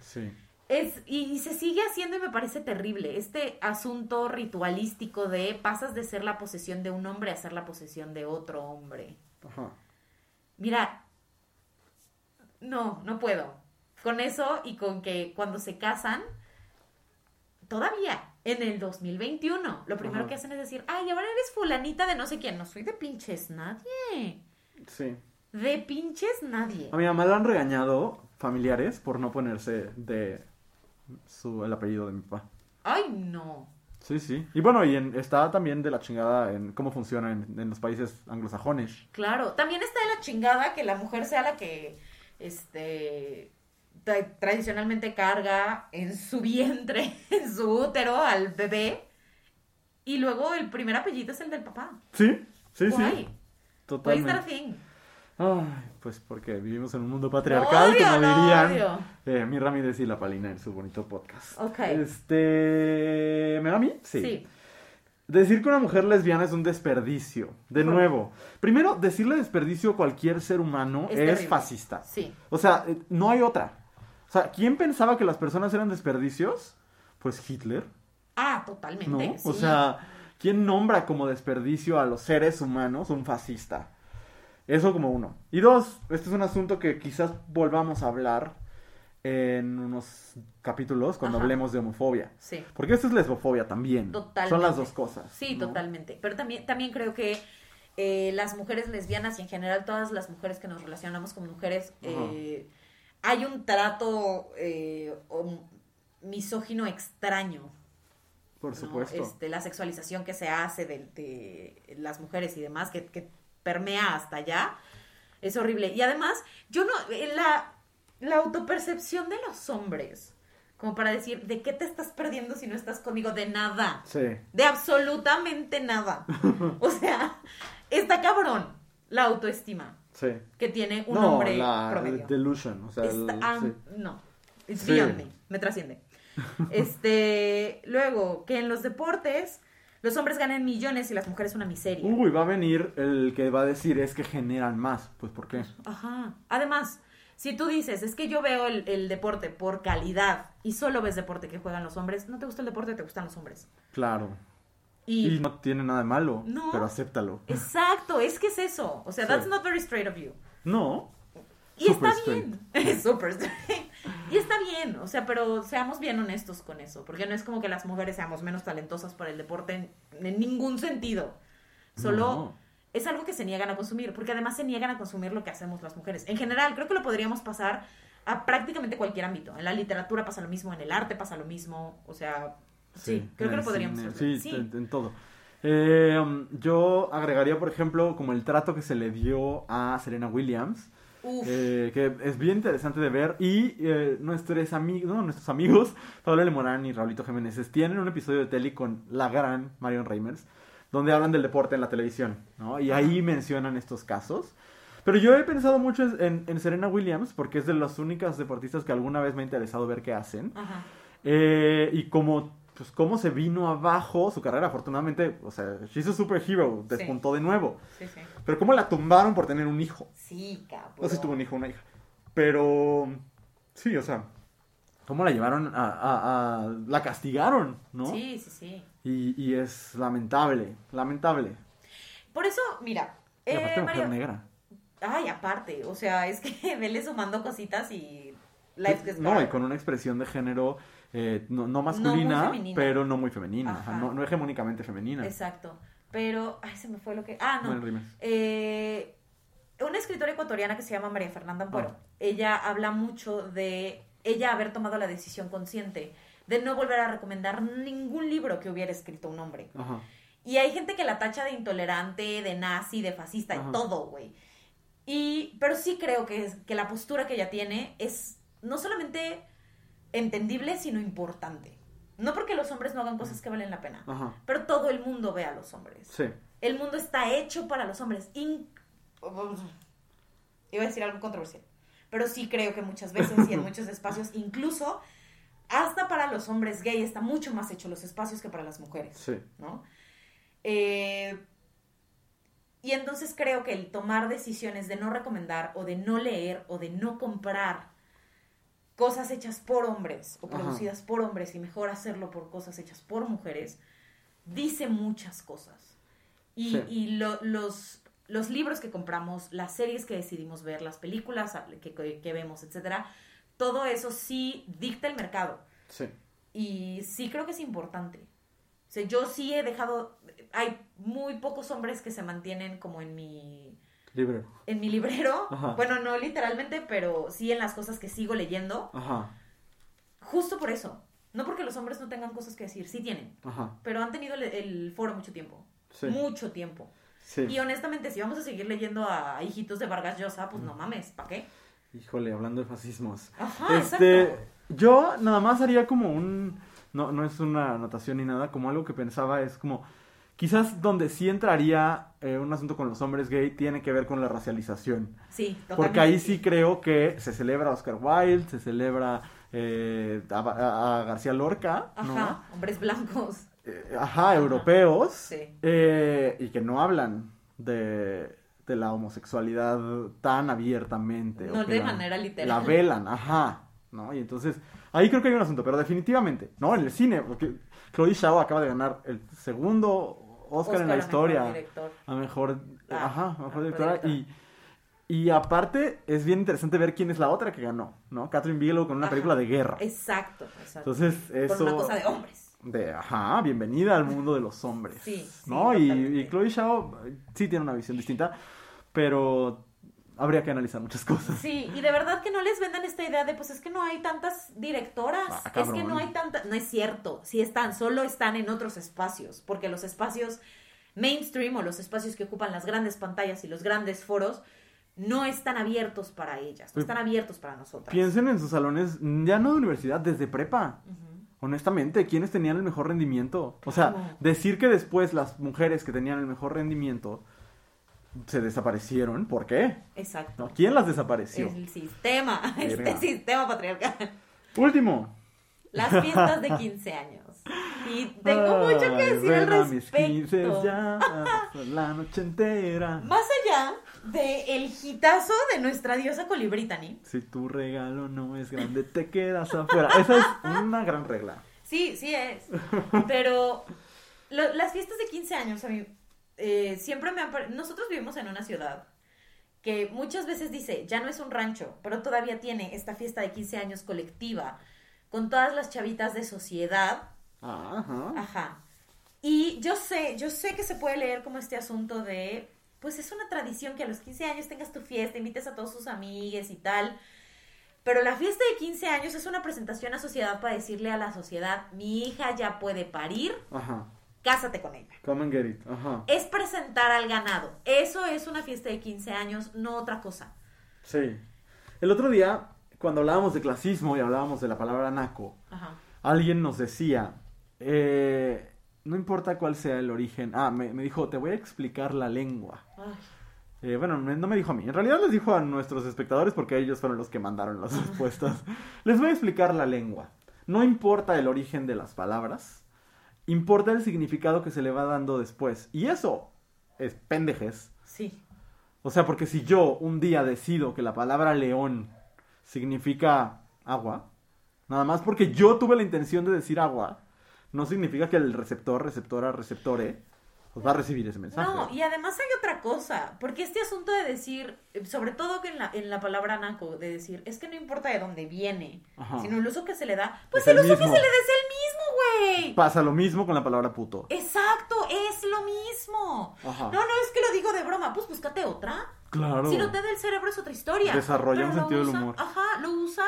Sí. Es, y, y se sigue haciendo y me parece terrible. Este asunto ritualístico de pasas de ser la posesión de un hombre a ser la posesión de otro hombre. Ajá. Mira, no, no puedo. Con eso y con que cuando se casan, todavía en el 2021, lo primero Ajá. que hacen es decir, ay, ahora eres fulanita de no sé quién. No soy de pinches nadie. Sí. De pinches nadie. A mi mamá la han regañado familiares por no ponerse de su, el apellido de mi papá. Ay, no. Sí, sí. Y bueno, y en- está también de la chingada en cómo funciona en, en los países anglosajones. Claro, también está de la chingada que la mujer sea la que, este, tra- tradicionalmente carga en su vientre, en su útero al bebé, y luego el primer apellido es el del papá. Sí, sí, Why? sí. Totalmente. Ay, pues porque vivimos en un mundo patriarcal, Obvio, como no, dirían eh, mi Ramírez y la Palina en su bonito podcast. Ok. Este. ¿Me va a mí? Sí. Decir que una mujer lesbiana es un desperdicio. De nuevo, primero, decirle desperdicio a cualquier ser humano Es fascista. Sí. O sea, eh, no hay otra. O sea, ¿quién pensaba que las personas eran desperdicios? Pues Hitler, Ah, totalmente. ¿no? sí. O sea, ¿quién nombra como desperdicio a los seres humanos un fascista? Eso como uno. Y dos, este es un asunto que quizás volvamos a hablar en unos capítulos cuando Ajá. hablemos de homofobia. Sí. Porque esto es lesbofobia también. Totalmente. Son las dos cosas. Sí, ¿no? totalmente. Pero también, también creo que eh, las mujeres lesbianas y en general todas las mujeres que nos relacionamos con mujeres, eh, hay un trato eh, misógino extraño. Por ¿no? supuesto. Este, la sexualización que se hace de, de las mujeres y demás, que, que permea hasta allá, es horrible. Y además, yo no, eh, la, la autopercepción de los hombres, como para decir, ¿de qué te estás perdiendo si no estás conmigo? De nada. Sí. De absolutamente nada. O sea, está cabrón la autoestima Sí. que tiene un no, hombre la promedio. delusion. O sea, el- ah, sí. No, it's Sí. beyond me, me trasciende. Este, luego, que en los deportes los hombres ganan millones y las mujeres una miseria. Uy, va a venir el que va a decir es que generan más. Pues, ¿por qué? Ajá. Además, si tú dices, es que yo veo el, el deporte por calidad y solo ves deporte que juegan los hombres, no te gusta el deporte, te gustan los hombres. Claro. Y, Y no tiene nada de malo. No. Pero acéptalo. exacto, es que es eso. O sea, Sí. that's not very straight of you. No. Y Super está bien. Es súper straight. Y está bien, o sea, pero seamos bien honestos con eso, porque no es como que las mujeres seamos menos talentosas para el deporte en, en ningún sentido. Solo No. es algo que se niegan a consumir, porque además se niegan a consumir lo que hacemos las mujeres. En general, creo que lo podríamos pasar a prácticamente cualquier ámbito. En la literatura pasa lo mismo, en el arte pasa lo mismo, o sea, sí, creo que lo podríamos hacer. Sí, En, en todo. Eh, um, yo agregaría, por ejemplo, como el trato que se le dio a Serena Williams. Eh, que es bien interesante de ver. Y eh, nuestros, amigos, no, nuestros amigos, Pablo Lemorán y Raulito Jiménez, tienen un episodio de tele con la gran Marion Reimers, donde hablan del deporte en la televisión, ¿no? Y ahí mencionan estos casos. Pero yo he pensado mucho en, en, Serena Williams, porque es de las únicas deportistas que alguna vez me ha interesado ver qué hacen. Ajá. Eh, y como, pues, cómo se vino abajo su carrera, afortunadamente, o sea, she's a superhero, despuntó de nuevo. Sí, sí. Pero cómo la tumbaron por tener un hijo. Sí, cabrón. No sé si tuvo un hijo o una hija. Pero, sí, o sea, cómo la llevaron a, a, a la castigaron, ¿no? Sí, sí, sí. Y, y es lamentable, lamentable. Por eso, mira. Y aparte eh, mujer Mario- negra. Ay, aparte, o sea, es que vele sumando cositas y gets No, y con una expresión de género eh, no, no masculina, pero no muy femenina. Ajá. Ajá, No, no hegemónicamente femenina. Exacto. Pero, ay, se me fue lo que. Ah, no. Eh, una escritora ecuatoriana que se llama María Fernanda Ampuero. Ah. Ella habla mucho de ella haber tomado la decisión consciente de no volver a recomendar ningún libro que hubiera escrito un hombre. Ajá. Y hay gente que la tacha de intolerante, de nazi, de fascista, de todo, güey. Y, pero sí creo que, es- que la postura que ella tiene es no solamente entendible, sino importante. No porque los hombres no hagan cosas que valen la pena, Ajá. pero todo el mundo ve a los hombres. Sí. El mundo está hecho para los hombres. In- Iba a decir algo controversial. Pero sí creo que muchas veces y en muchos espacios, incluso hasta para los hombres gay, está mucho más hecho los espacios que para las mujeres. Sí. ¿no? Eh, y entonces creo que el tomar decisiones de no recomendar o de no leer o de no comprar cosas hechas por hombres o Ajá. producidas por hombres y mejor hacerlo por cosas hechas por mujeres, dice muchas cosas. Y, Sí. y lo- los, los libros que compramos, las series que decidimos ver, las películas que, que- que vemos, etcétera, todo eso sí dicta el mercado. Sí. Y sí creo que es importante. O sea, yo sí he dejado, hay muy pocos hombres que se mantienen como en mi, Libre. en mi librero. Ajá. Bueno, no literalmente, pero sí en las cosas que sigo leyendo. Ajá. Justo por eso. No porque los hombres no tengan cosas que decir, sí tienen. Ajá. Pero han tenido el, el foro mucho tiempo. Sí. Mucho tiempo. Sí. Y honestamente, si vamos a seguir leyendo a hijitos de Vargas Llosa, pues no mames, ¿para qué? Híjole, hablando de fascismos. Ajá, este, exacto. yo nada más haría como un, no, no es una anotación ni nada, como algo que pensaba es como, quizás donde sí entraría eh, un asunto con los hombres gay tiene que ver con la racialización. Sí, Porque totalmente. ahí sí creo que se celebra Oscar Wilde, se celebra eh, a, García Lorca, ¿no? Ajá, hombres blancos. Eh, ajá, europeos, Sí. eh, y que no hablan de, de la homosexualidad tan abiertamente. No de la- manera literal. La velan, ajá, ¿no? Y entonces, ahí creo que hay un asunto, pero definitivamente, ¿no? En el cine, porque Chloe Zhao acaba de ganar el segundo Oscar, en la a historia director. a mejor, Ah, ajá, a mejor directora, directora. y, y aparte es bien interesante ver quién es la otra que ganó, ¿no? Catherine Bigelow con una Ajá. película de guerra. Exacto, exacto. Entonces, eso... Por una cosa de hombres. De, ajá, bienvenida al mundo de los hombres. Sí, sí, ¿No? Y, y Chloe Zhao eh, sí tiene una visión distinta, pero habría que analizar muchas cosas. Sí, y de verdad que no les vendan esta idea de, pues es que no hay tantas directoras, Ah, es que no hay tantas, no es cierto, sí están, solo están en otros espacios, porque los espacios mainstream o los espacios que ocupan las grandes pantallas y los grandes foros no están abiertos para ellas, no Pues, están abiertos para nosotras. Piensen en sus salones, ya no de universidad, desde prepa. Honestamente, ¿quiénes tenían el mejor rendimiento? O sea, decir que después las mujeres que tenían el mejor rendimiento se desaparecieron, ¿por qué? Exacto. ¿No? ¿Quién las desapareció? El sistema, Verga. este sistema patriarcal. Último. Las fiestas de 15 años. Y tengo mucho que Ay, decir al a mis 15 respecto. ya, la noche entera. Más allá de el hitazo de nuestra diosa Colibritani. Si tu regalo no es grande, te quedas afuera. Esa es una gran regla. Sí, sí es. Pero lo- las fiestas de 15 años a mí eh, siempre me han Nosotros vivimos en una ciudad que muchas veces dice, ya no es un rancho, pero todavía tiene esta fiesta de 15 años colectiva con todas las chavitas de sociedad Ajá. Ajá. Y yo sé, yo sé que se puede leer como este asunto de, pues es una tradición que a los 15 años tengas tu fiesta, invites a todos sus amigues y tal. Pero la fiesta de 15 años es una presentación a sociedad para decirle a la sociedad, mi hija ya puede parir, Ajá. Cásate con ella. Come and get it. Ajá. Es presentar al ganado. Eso es una fiesta de 15 años, no otra cosa. Sí. El otro día, cuando hablábamos de clasismo y hablábamos de la palabra naco, Ajá. alguien nos decía, eh, no importa cuál sea el origen. Ah, me, me dijo, te voy a explicar la lengua. Ay, Eh, bueno, no me dijo a mí. En realidad les dijo a nuestros espectadores porque ellos fueron los que mandaron las respuestas. les voy a explicar la lengua. No importa el origen de las palabras, importa el significado que se le va dando después. Y eso es pendejes. Sí. O sea, porque si yo un día decido que la palabra león significa agua, nada más porque yo tuve la intención de decir agua, no significa que el receptor, receptora, receptore, pues va a recibir ese mensaje. No, y además hay otra cosa, porque este asunto de decir, sobre todo que en la, en la palabra naco, de decir, es que no importa de dónde viene, Ajá. sino el uso que se le da, pues Es el, el uso que se le da es el güey. Pasa lo mismo con la palabra puto. Exacto, es lo mismo. Ajá. No, no es que lo digo de broma, pues búscate otra. Claro. Si no te da el cerebro es otra historia. Desarrolla un sentido del humor. Ajá, lo usa,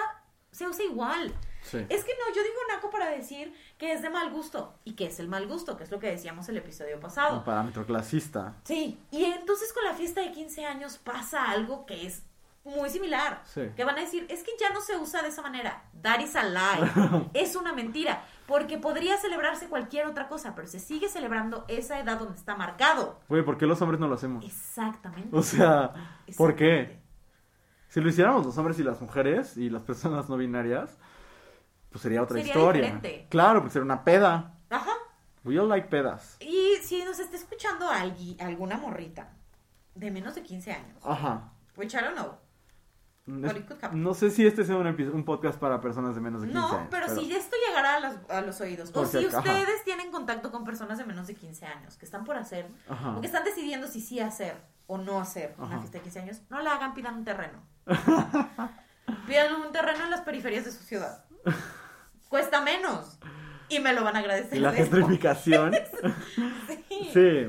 se usa igual. Sí. Es que no, yo digo naco para decir que es de mal gusto. ¿Y qué es el mal gusto? Que es lo que decíamos el episodio pasado. Un parámetro clasista. Sí, y entonces con la fiesta de 15 años pasa algo que es muy similar. Sí. Que van a decir, es que ya no se usa de esa manera. That is a lie. es una mentira. Porque podría celebrarse cualquier otra cosa, pero se sigue celebrando esa edad donde está marcado. Güey, ¿por qué los hombres no lo hacemos? Exactamente. O sea, ¿por qué? Si lo hiciéramos los hombres y las mujeres y las personas no binarias, pues sería otra Sería historia. diferente. Claro, pues sería una peda. Ajá. We all like pedas. Y si nos está escuchando alguien, alguna morrita de menos de 15 años, Ajá. which I don't know. Es- But it could happen. No sé si este sea un, podcast para personas de menos de 15 No, años. pero, si esto llegara a los, a los oídos, o si ajá. ustedes tienen contacto con personas de menos de 15 años que están por hacer, Ajá. o que están decidiendo si sí hacer o no hacer una fiesta de 15 años, no la hagan, pidan un terreno. pidan un terreno en las periferias de su ciudad. Cuesta menos. Y me lo van a agradecer. Y la gentrificación. Sí. sí.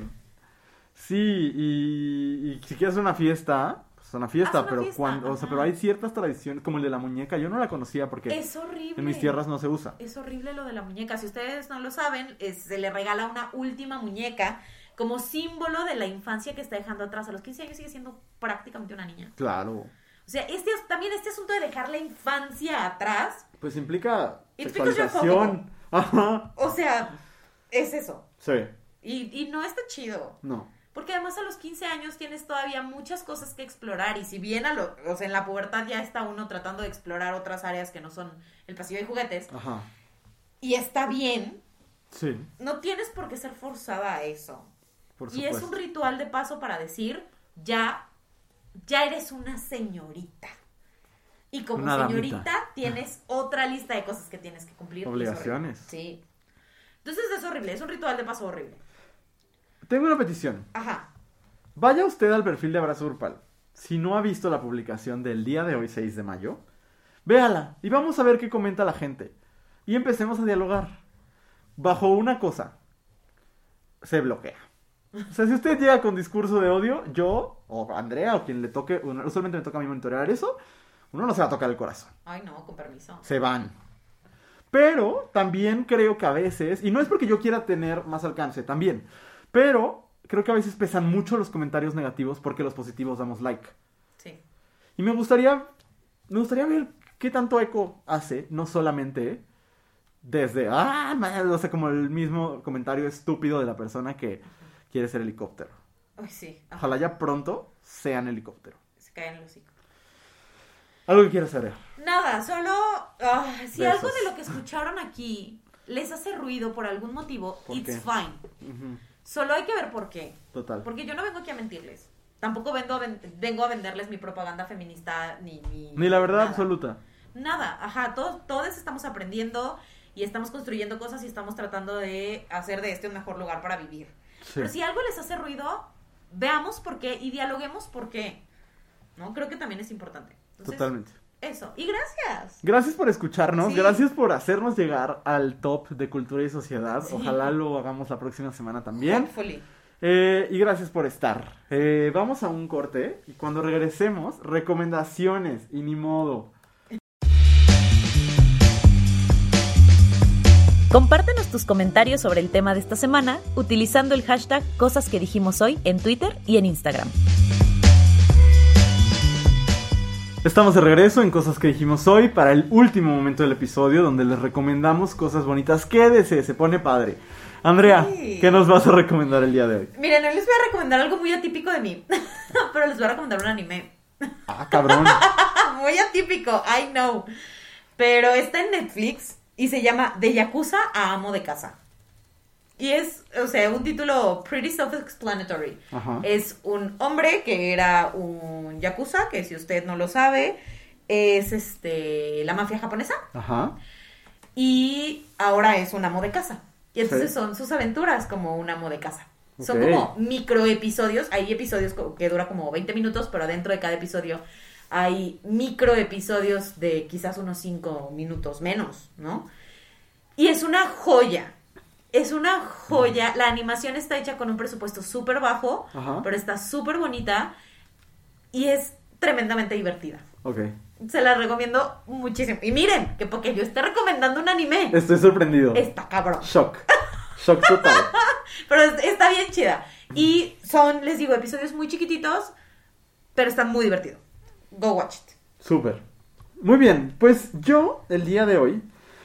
Sí, y, y si quieres una fiesta, pues una fiesta, una pero fiesta, cuando, o sea, pero hay ciertas tradiciones, como el de la muñeca, yo no la conocía porque Es horrible. en mis tierras no se usa. Es horrible lo de la muñeca. Si ustedes no lo saben, es- se le regala una última muñeca como símbolo de la infancia que está dejando atrás. A los 15 años sigue siendo prácticamente una niña. Claro. O sea, este, también este asunto de dejar la infancia atrás, Pues implica sexualización. Ajá. o sea, es eso. Sí. Y, y no está chido. No. Porque además a los 15 años tienes todavía muchas cosas que explorar y si bien a lo, o sea, en la pubertad ya está uno tratando de explorar otras áreas que no son el pasillo de juguetes Ajá. y está bien, Sí. no tienes por qué ser forzada a eso. Por Y es un ritual de paso para decir, ya, ya eres una señorita. Y como Una damita. señorita tienes otra lista de cosas que tienes que cumplir. Obligaciones. Sí. Entonces es horrible, es un ritual de paso horrible. Tengo una petición. Ajá. Vaya usted al perfil de Abrazo Urpal. Si no ha visto la publicación del día de hoy, 6 de mayo, véala y vamos a ver qué comenta la gente. Y empecemos a dialogar. Bajo una cosa, se bloquea. O sea, si usted llega con discurso de odio, yo o Andrea o quien le toque, usualmente me toca a mí monitorear eso, uno no se va a tocar el corazón. Ay, no, con permiso. Se van. Pero también creo que a veces, y no es porque yo quiera tener más alcance, también, pero creo que a veces pesan mucho los comentarios negativos porque los positivos damos like. Sí. Y me gustaría, me gustaría ver qué tanto eco hace, no solamente desde, ah, man", o sea, como el mismo comentario estúpido de la persona que quiere ser helicóptero. Ay, sí. Ajá. Ojalá ya pronto sean helicóptero. Se cae en el hocico. Algo que quieras saber. Nada, solo ah, si algo de lo que escucharon aquí les hace ruido por algún motivo, ¿Por it's qué? fine. Ujú, Solo hay que ver por qué. Total. Porque yo no vengo aquí a mentirles. Tampoco vengo a, ven- vengo a venderles mi propaganda feminista ni... Ni, Ni la verdad nada. absoluta. Nada, ajá, todos, todos estamos aprendiendo y estamos construyendo cosas y estamos tratando de hacer de este un mejor lugar para vivir. Sí. Pero si algo les hace ruido, veamos por qué y dialoguemos por qué. ¿No? Creo que también es importante. Entonces, Totalmente. Eso. Y gracias. Gracias por escucharnos, Sí. gracias por hacernos llegar al top de cultura y sociedad. Sí. Ojalá lo hagamos la próxima semana también. Hopefully. Eh, y gracias por estar. Eh, vamos a un corte y cuando regresemos, recomendaciones y ni modo. Compártenos tus comentarios sobre el tema de esta semana utilizando el hashtag Cosas que dijimos hoy en Twitter y en Instagram. Estamos de regreso en cosas que dijimos hoy para el último momento del episodio donde les recomendamos cosas bonitas. Quédese, se pone padre. Andrea, Sí. ¿qué nos vas a recomendar el día de hoy? Miren, hoy les voy a recomendar algo muy atípico de mí. Pero les voy a recomendar un anime. Ah, cabrón. muy atípico, I know. Pero está en Netflix y se llama De Yakuza a Amo de Casa. Y es, o sea, un título pretty self-explanatory. Es un hombre que era un yakuza, que si usted no lo sabe, es este la mafia japonesa. Ajá. Y ahora es un amo de casa. Y entonces Sí. son sus aventuras como un amo de casa. Son como micro episodios. Hay episodios que dura como 20 minutos, pero dentro de cada episodio hay micro episodios de quizás unos 5 minutos menos, ¿no? Y es una joya. Es una joya. La animación está hecha con un presupuesto súper bajo, Ajá. pero está súper bonita y es tremendamente divertida. Ok. Se la recomiendo muchísimo. Y miren, que porque yo esté recomendando un anime, Estoy sorprendido. está cabrón. Shock. Shock total. Pero es- está bien chida. Y son, les digo, episodios muy chiquititos, pero está muy divertido. Go watch it. Súper. Muy bien, pues yo el día de hoy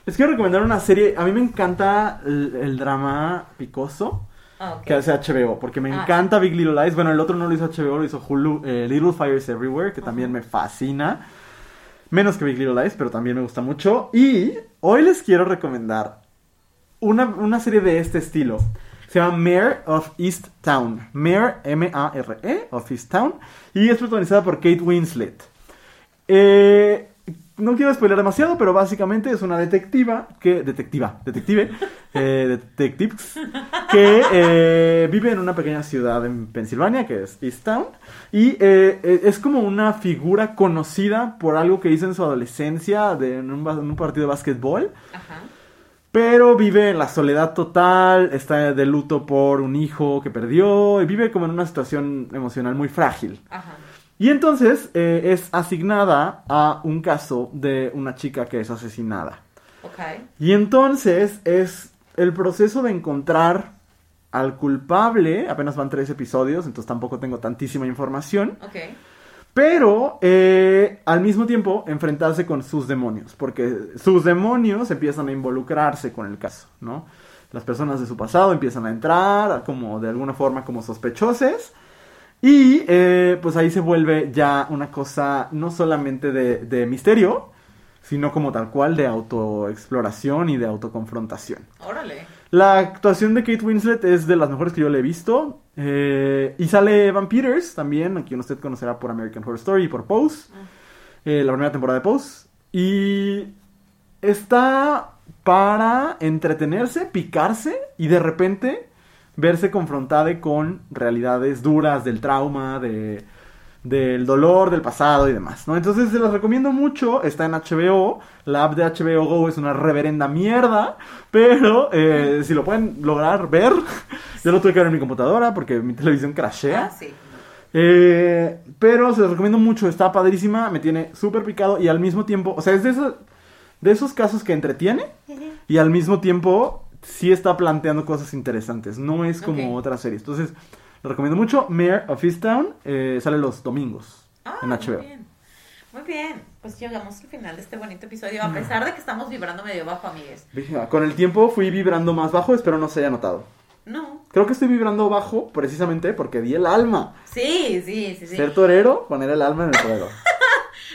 les quiero recomendar una serie. A mí me encanta el, el drama picoso Ah, que hace HBO, porque me Ah, encanta Big Little Lies. Bueno, el otro no lo hizo HBO, lo hizo Hulu, eh, Little Fires Everywhere, que también me fascina. Menos que Big Little Lies, pero también me gusta mucho. Y hoy les quiero recomendar una, una serie de este estilo. Se llama Mayor of East Town. Mayor, M-A-R-E, of East Town. Y es protagonizada por Kate Winslet. Eh, no quiero spoiler demasiado, pero básicamente es una detectiva que. Detectiva, detective. eh, detectives. Que eh, vive en una pequeña ciudad en Pensilvania, que es Easttown. Y eh, eh, es como una figura conocida por algo que hizo en su adolescencia de, en, un, en un partido de básquetbol. Ajá. Pero vive en la soledad total, está de luto por un hijo que perdió y vive como en una situación emocional muy frágil. Ajá. Y entonces eh, es asignada a un caso de una chica que es asesinada. Ok. Y entonces es el proceso de encontrar al culpable, apenas van tres episodios, entonces tampoco tengo tantísima información, Ok. pero eh, al mismo tiempo enfrentarse con sus demonios, porque sus demonios empiezan a involucrarse con el caso, ¿no? Las personas de su pasado empiezan a entrar como de alguna forma como sospechoses. Y eh, pues ahí se vuelve ya una cosa no solamente de, de misterio, sino como tal cual de autoexploración y de autoconfrontación. Órale. La actuación de Kate Winslet es de las mejores que yo le he visto. eh, y sale Evan Peters también, a quien usted conocerá por American Horror Story y por Pose. eh, la primera temporada de Pose. Y está para entretenerse, picarse y de repente verse confrontada con realidades duras del trauma, de, del dolor del pasado y demás, ¿no? Entonces se las recomiendo mucho, está en HBO, la app de HBO Go es una reverenda mierda, pero eh, si lo pueden lograr ver, yo lo tuve que ver en mi computadora porque mi televisión crashea. Ah, sí. Eh, pero se los recomiendo mucho, está padrísima, me tiene súper picado y al mismo tiempo, o sea, es de esos, de esos casos que entretiene y al mismo tiempo sí está planteando cosas interesantes, no es como otras series. Entonces, lo recomiendo mucho, Mayor of Easttown, eh, sale los domingos Ah, en HBO. Muy bien. Muy bien. Pues llegamos al final de este bonito episodio, a pesar de que estamos vibrando medio bajo, amigues. Venga, Con el tiempo fui vibrando más bajo, espero no se haya notado. No. Creo que estoy vibrando bajo precisamente porque di el alma. Sí, sí, sí, sí. Ser torero, poner el alma en el torero.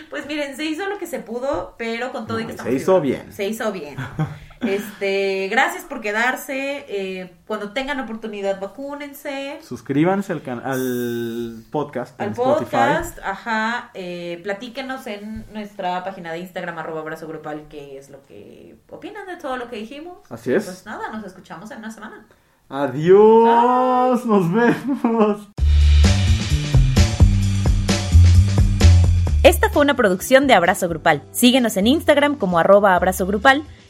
Pues miren, se hizo lo que se pudo, pero con todo y No, que y estamos se hizo vibrando. bien. Se hizo bien. Este, gracias por quedarse. eh, cuando tengan oportunidad, vacúnense. Suscríbanse al, can- al podcast en Al Spotify. podcast, ajá, eh, platíquenos en nuestra página de Instagram, arroba abrazo grupal, qué es lo que opinan de todo lo que dijimos. Así es. Pues nada, nos escuchamos en una semana. Adiós, nos vemos. Esta fue una producción de Abrazo Grupal. Síguenos en Instagram como arroba abrazo grupal